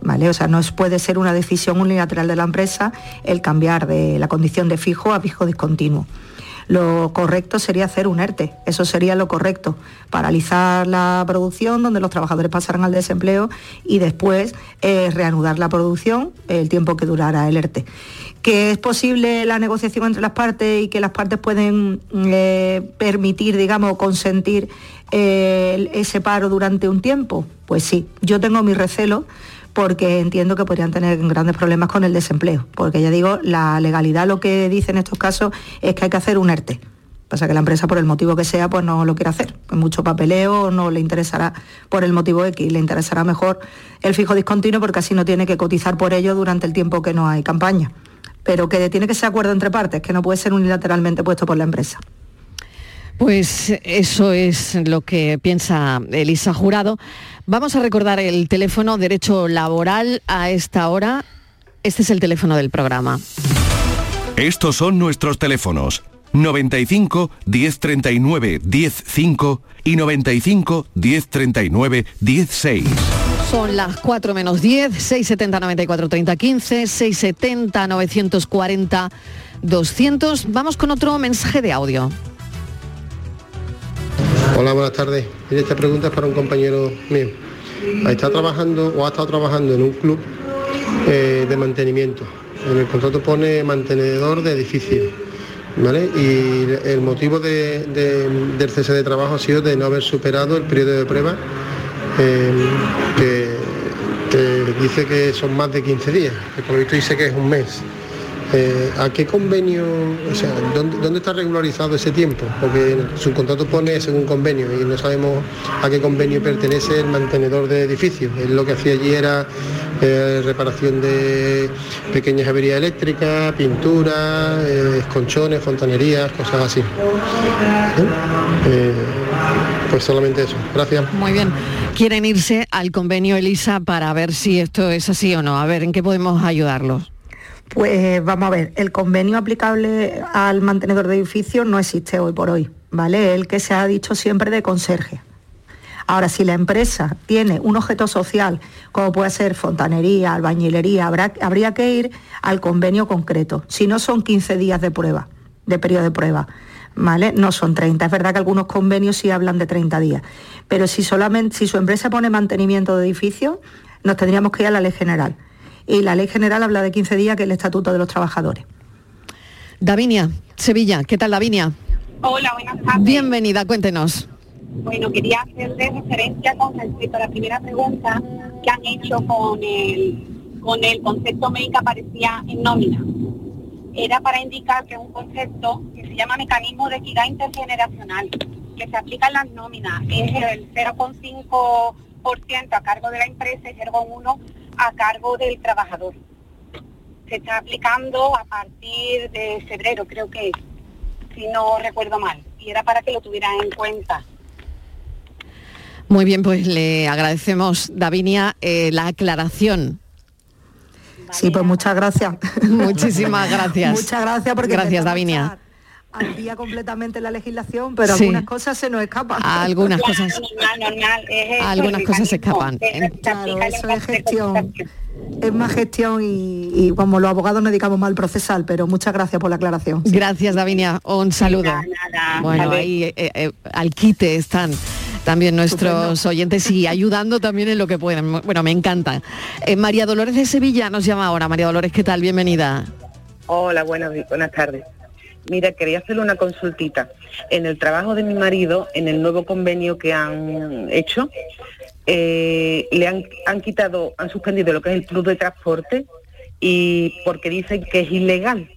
¿Vale? O sea, no puede ser una decisión unilateral de la empresa el cambiar de la condición de fijo a fijo discontinuo. Lo correcto sería hacer un ERTE, eso sería lo correcto, paralizar la producción donde los trabajadores pasaran al desempleo y después eh, reanudar la producción el tiempo que durara el ERTE. Que es posible la negociación entre las partes y que las partes pueden eh, permitir, digamos, consentir eh, ese paro durante un tiempo? Pues sí, yo tengo mi recelo porque entiendo que podrían tener grandes problemas con el desempleo, porque ya digo, la legalidad lo que dice en estos casos es que hay que hacer un ERTE. Pasa que la empresa, por el motivo que sea, pues no lo quiere hacer. Mucho papeleo no le interesará por el motivo X, le interesará mejor el fijo discontinuo porque así no tiene que cotizar por ello durante el tiempo que no hay campaña pero que tiene que ser acuerdo entre partes, que no puede ser unilateralmente puesto por la empresa. Pues eso es lo que piensa Elisa Jurado. Vamos a recordar el teléfono Derecho Laboral a esta hora. Este es el teléfono del programa. Estos son nuestros teléfonos. 95 1039 105 y 95 1039 16. Son las 4 menos 10, 670 94 30 15, 670 940 200. Vamos con otro mensaje de audio. Hola, buenas tardes. esta pregunta es para un compañero mío. Está trabajando o ha estado trabajando en un club eh, de mantenimiento. En el contrato pone mantenedor de edificio. ¿Vale? Y el motivo del cese de trabajo ha sido de no haber superado el periodo de prueba que, dice que son más de 15 días, que por lo visto dice que es un mes. Eh, ¿A qué convenio, o sea, ¿dónde, está regularizado ese tiempo? Porque su contrato pone según convenio y no sabemos a qué convenio pertenece el mantenedor de edificios. Él lo que hacía allí era eh, reparación de pequeñas averías eléctricas, pintura, eh, esconchones, fontanerías, cosas así. pues solamente eso. Gracias. Muy bien. Quieren irse al convenio ELISA para ver si esto es así o no. A ver, ¿en qué podemos ayudarlos? Pues vamos a ver, el convenio aplicable al mantenedor de edificios no existe hoy por hoy, ¿vale? El que se ha dicho siempre de conserje. Ahora, si la empresa tiene un objeto social, como puede ser fontanería, albañilería, habría que ir al convenio concreto. Si no son 15 días de prueba, de periodo de prueba, ¿vale? No son 30. Es verdad que algunos convenios sí hablan de 30 días. Pero si solamente, si su empresa pone mantenimiento de edificios, nos tendríamos que ir a la ley general y la ley general habla de 15 días, que es el Estatuto de los Trabajadores. Davinia, Sevilla, ¿qué tal Davinia? Hola, buenas tardes. Bienvenida, cuéntenos. Bueno, quería hacerle referencia con respecto a la primera pregunta que han hecho con el, con el concepto médica aparecía en nómina. Era para indicar que es un concepto que se llama mecanismo de equidad intergeneracional, que se aplica en las nóminas. Es el 0,5% a cargo de la empresa y 0,1% a cargo del trabajador. Se está aplicando a partir de febrero, creo que si no recuerdo mal, y era para que lo tuvieran en cuenta. Muy bien, pues le agradecemos, Davinia, eh, la aclaración. Sí, pues muchas gracias. Muchísimas *laughs* gracias. muchas gracias porque gracias, Davinia al día completamente la legislación, pero algunas cosas se nos escapan. Algunas cosas. algunas cosas se escapan. Claro, eso es gestión. Es más gestión y, como los abogados no dedicamos mal procesal, pero muchas gracias por la aclaración. Gracias, Davinia. Un saludo. bueno, ahí eh, eh, al quite están también nuestros oyentes y ayudando también en lo que pueden. Bueno, me encanta. Eh, María Dolores de Sevilla nos llama ahora. María Dolores, ¿qué tal? Bienvenida. Hola, buenas, buenas tardes. Mira, quería hacerle una consultita. En el trabajo de mi marido, en el nuevo convenio que han hecho, eh, le han, quitado, han suspendido lo que es el club de transporte y porque dicen que es ilegal.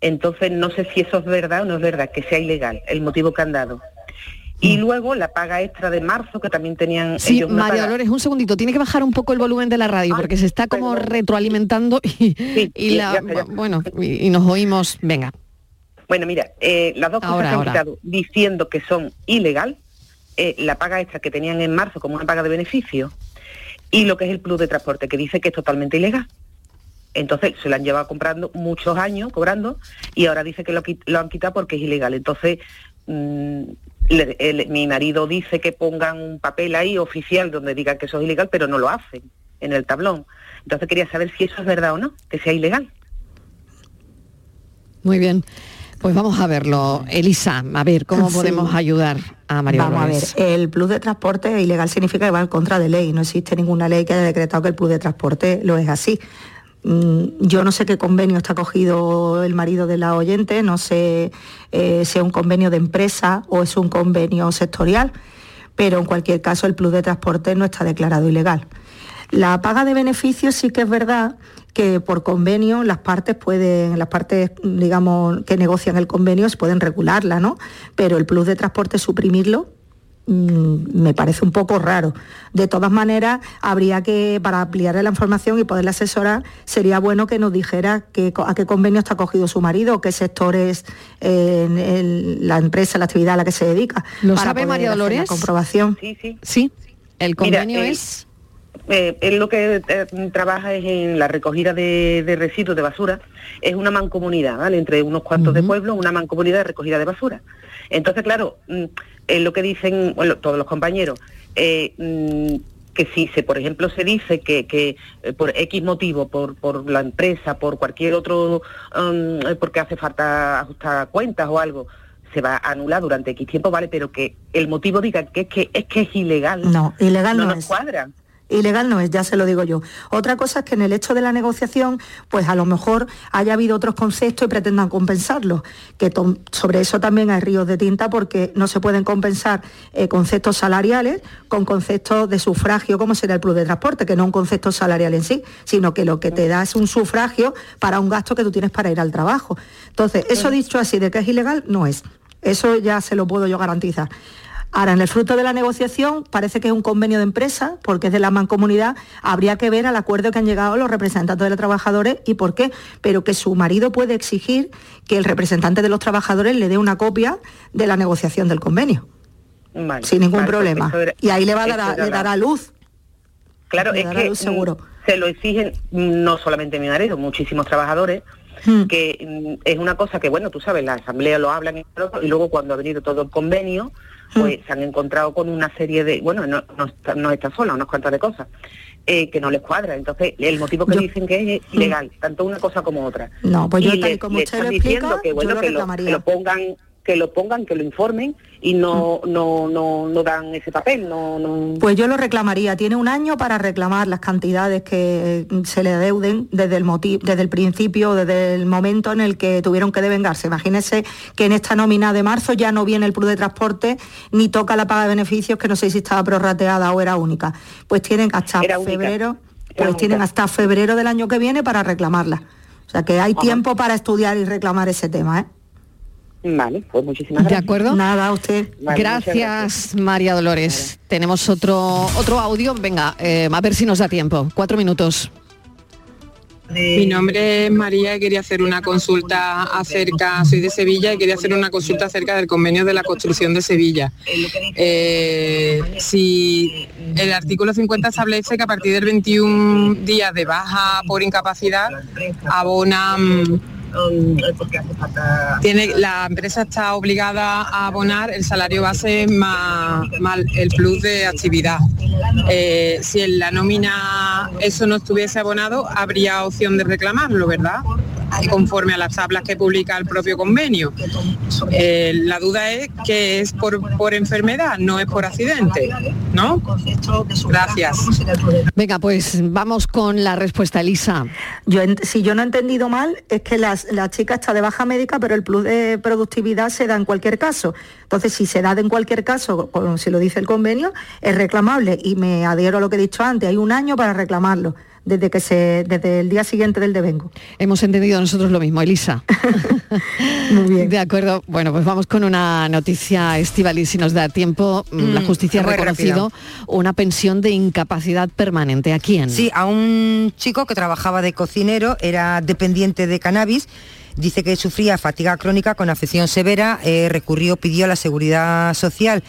Entonces no sé si eso es verdad o no es verdad, que sea ilegal, el motivo que han dado. Y mm. luego la paga extra de marzo, que también tenían sí, María Dolores, un segundito, tiene que bajar un poco el volumen de la radio, porque se está como retroalimentando y, la, bueno, y nos oímos, venga. Bueno, mira, eh, las dos cosas que han quitado diciendo que son ilegal, eh, la paga extra que tenían en marzo como una paga de beneficio y lo que es el plus de transporte, que dice que es totalmente ilegal. Entonces se lo han llevado comprando muchos años, cobrando, y ahora dice que lo, han quitado porque es ilegal. Entonces, mm, mi marido dice que pongan un papel ahí oficial donde diga que eso es ilegal, pero no lo hacen en el tablón. Entonces quería saber si eso es verdad o no, que sea ilegal. Muy bien. Pues vamos a verlo. Elisa, a ver, ¿cómo podemos ayudar a María Vamos a ver, el plus de transporte ilegal significa que va en contra de ley. No existe ninguna ley que haya decretado que el plus de transporte lo es así. Mm, yo no sé qué convenio está cogido el marido de la oyente, no sé eh, si es un convenio de empresa o es un convenio sectorial, pero en cualquier caso el plus de transporte no está declarado ilegal. La paga de beneficios sí que es verdad que por convenio las partes pueden, las partes, digamos, que negocian el convenio pueden regularla, ¿no? Pero el plus de transporte suprimirlo mm, me parece un poco raro. De todas maneras, habría que, para ampliarle la información y poderle asesorar, sería bueno que nos dijera a qué convenio está cogido su marido, qué sectores eh, la empresa, la actividad a la que se dedica. ¿Lo sabe María Dolores? La comprobación. Sí, sí. Sí, el convenio es... Eh, él lo que eh, trabaja es en la recogida de, residuos de basura, es una mancomunidad, ¿vale? Entre unos cuantos de pueblos, una mancomunidad de recogida de basura. Entonces, claro, mm, es lo que dicen todos los compañeros, eh, mm, que si se, por ejemplo, se dice que, por X motivo, por, por, la empresa, por cualquier otro, mm, porque hace falta ajustar cuentas o algo, se va a anular durante X tiempo, ¿vale? Pero que el motivo diga que es que es, que es ilegal. No, ilegal no, no nos cuadra. Ilegal no es, ya se lo digo yo. Otra cosa es que en el hecho de la negociación, pues a lo mejor haya habido otros conceptos y pretendan compensarlos, que sobre eso también hay ríos de tinta porque no se pueden compensar eh, conceptos salariales con conceptos de sufragio, como será el plus de transporte, que no un concepto salarial en sí, sino que lo que te da es un sufragio para un gasto que tú tienes para ir al trabajo. Entonces, eso dicho así de que es ilegal, no es. Eso ya se lo puedo yo garantizar. Ahora, en el fruto de la negociación parece que es un convenio de empresa, porque es de la mancomunidad, habría que ver al acuerdo que han llegado los representantes de los trabajadores y por qué, pero que su marido puede exigir que el representante de los trabajadores le dé una copia de la negociación del convenio. sin ningún problema. y ahí le va a dar, le dará luz. Claro, es que seguro. se lo exigen no solamente mi marido, muchísimos trabajadores, hmm. que mm, es una cosa que, bueno, tú sabes, la asamblea lo hablan y luego cuando ha venido todo el convenio, pues se han encontrado con una serie de, bueno, no, no, no está sola, unas cuantas de cosas. Eh, que no les cuadra. Entonces, el motivo que dicen que es ilegal, tanto una cosa como otra. No, pues yo tal como usted lo explica, que, bueno, que, lo, que lo pongan que lo pongan, que lo informen y no, mm. no, no, no dan ese papel. No, no... Pues yo lo reclamaría. Tiene un año para reclamar las cantidades que se le adeuden desde el, motivo, desde el principio, desde el momento en el que tuvieron que devengarse. Imagínese que en esta nómina de marzo ya no viene el plus de transporte ni toca la paga de beneficios, que no sé si estaba prorrateada o era única. Pues tienen hasta febrero, pues tienen hasta febrero del año que viene para reclamarla. O sea que hay tiempo para estudiar y reclamar ese tema, ¿eh? Vale, pues muchísimas gracias. ¿De acuerdo? Nada, usted. gracias, María Dolores. Tenemos otro, otro audio. Venga, eh, a ver si nos da tiempo. Cuatro minutos. Mi nombre es María y quería hacer una consulta acerca, soy de Sevilla y quería hacer una consulta acerca del convenio de la construcción de Sevilla. Eh, si el artículo 50 establece que a partir del 21 días de baja por incapacidad abonan tiene, la empresa está obligada a abonar el salario base más, el plus de actividad. Eh, si en la nómina eso no estuviese abonado, habría opción de reclamarlo, ¿verdad? Conforme a las tablas que publica el propio convenio. Eh, la duda es que es por, por enfermedad, no es por accidente, ¿no? Gracias. Venga, pues vamos con la respuesta, Elisa. Yo, si yo no he entendido mal, es que la chica está de baja médica, pero el plus de productividad se da en cualquier caso. Entonces, si se da en cualquier caso, como si lo dice el convenio, es reclamable y me adhiero a lo que he dicho antes, hay un año para reclamarlo desde que se desde el día siguiente del devengo. Hemos entendido nosotros lo mismo, Elisa. *laughs* Muy bien. De acuerdo. Bueno, pues vamos con una noticia estival si nos da tiempo. Mm, la justicia ha reconocido una pensión de incapacidad permanente. ¿A quién? Sí, a un chico que trabajaba de cocinero, era dependiente de cannabis dice que sufría fatiga crónica con afección severa, eh, recurrió, pidió a la seguridad social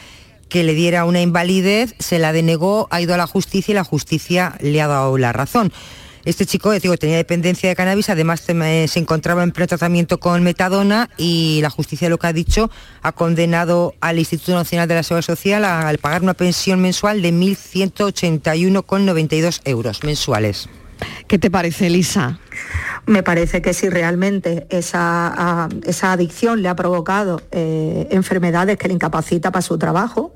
que le diera una invalidez, se la denegó, ha ido a la justicia y la justicia le ha dado la razón. Este chico, digo, tenía dependencia de cannabis, además se encontraba en pleno tratamiento con metadona y la justicia lo que ha dicho ha condenado al Instituto Nacional de la Seguridad Social a, pagar una pensión mensual de 1.181,92 euros mensuales. ¿Qué te parece, Elisa? Me parece que si realmente esa, esa adicción le ha provocado eh, enfermedades que le incapacita para su trabajo,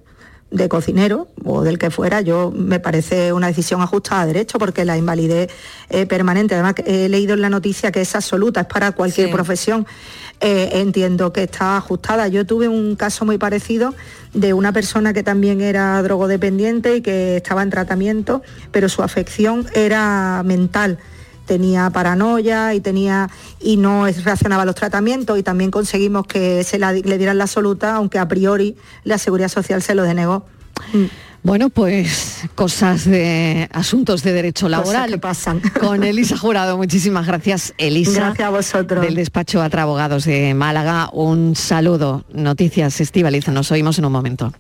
de cocinero o del que fuera, yo me parece una decisión ajustada a derecho porque la invalidez eh, permanente, además he leído en la noticia que es absoluta, es para cualquier profesión, eh, entiendo que está ajustada. Yo tuve un caso muy parecido de una persona que también era drogodependiente y que estaba en tratamiento, pero su afección era mental tenía paranoia y tenía y no reaccionaba a los tratamientos y también conseguimos que se le dieran la absoluta, aunque a priori la Seguridad Social se lo denegó. Mm. Bueno, pues cosas de asuntos de derecho laboral que pasan. *laughs* Con Elisa Jurado, muchísimas gracias, Elisa. Gracias a vosotros. Del despacho Atra Abogados de Málaga. Un saludo. Noticias Estivaliza, nos oímos en un momento.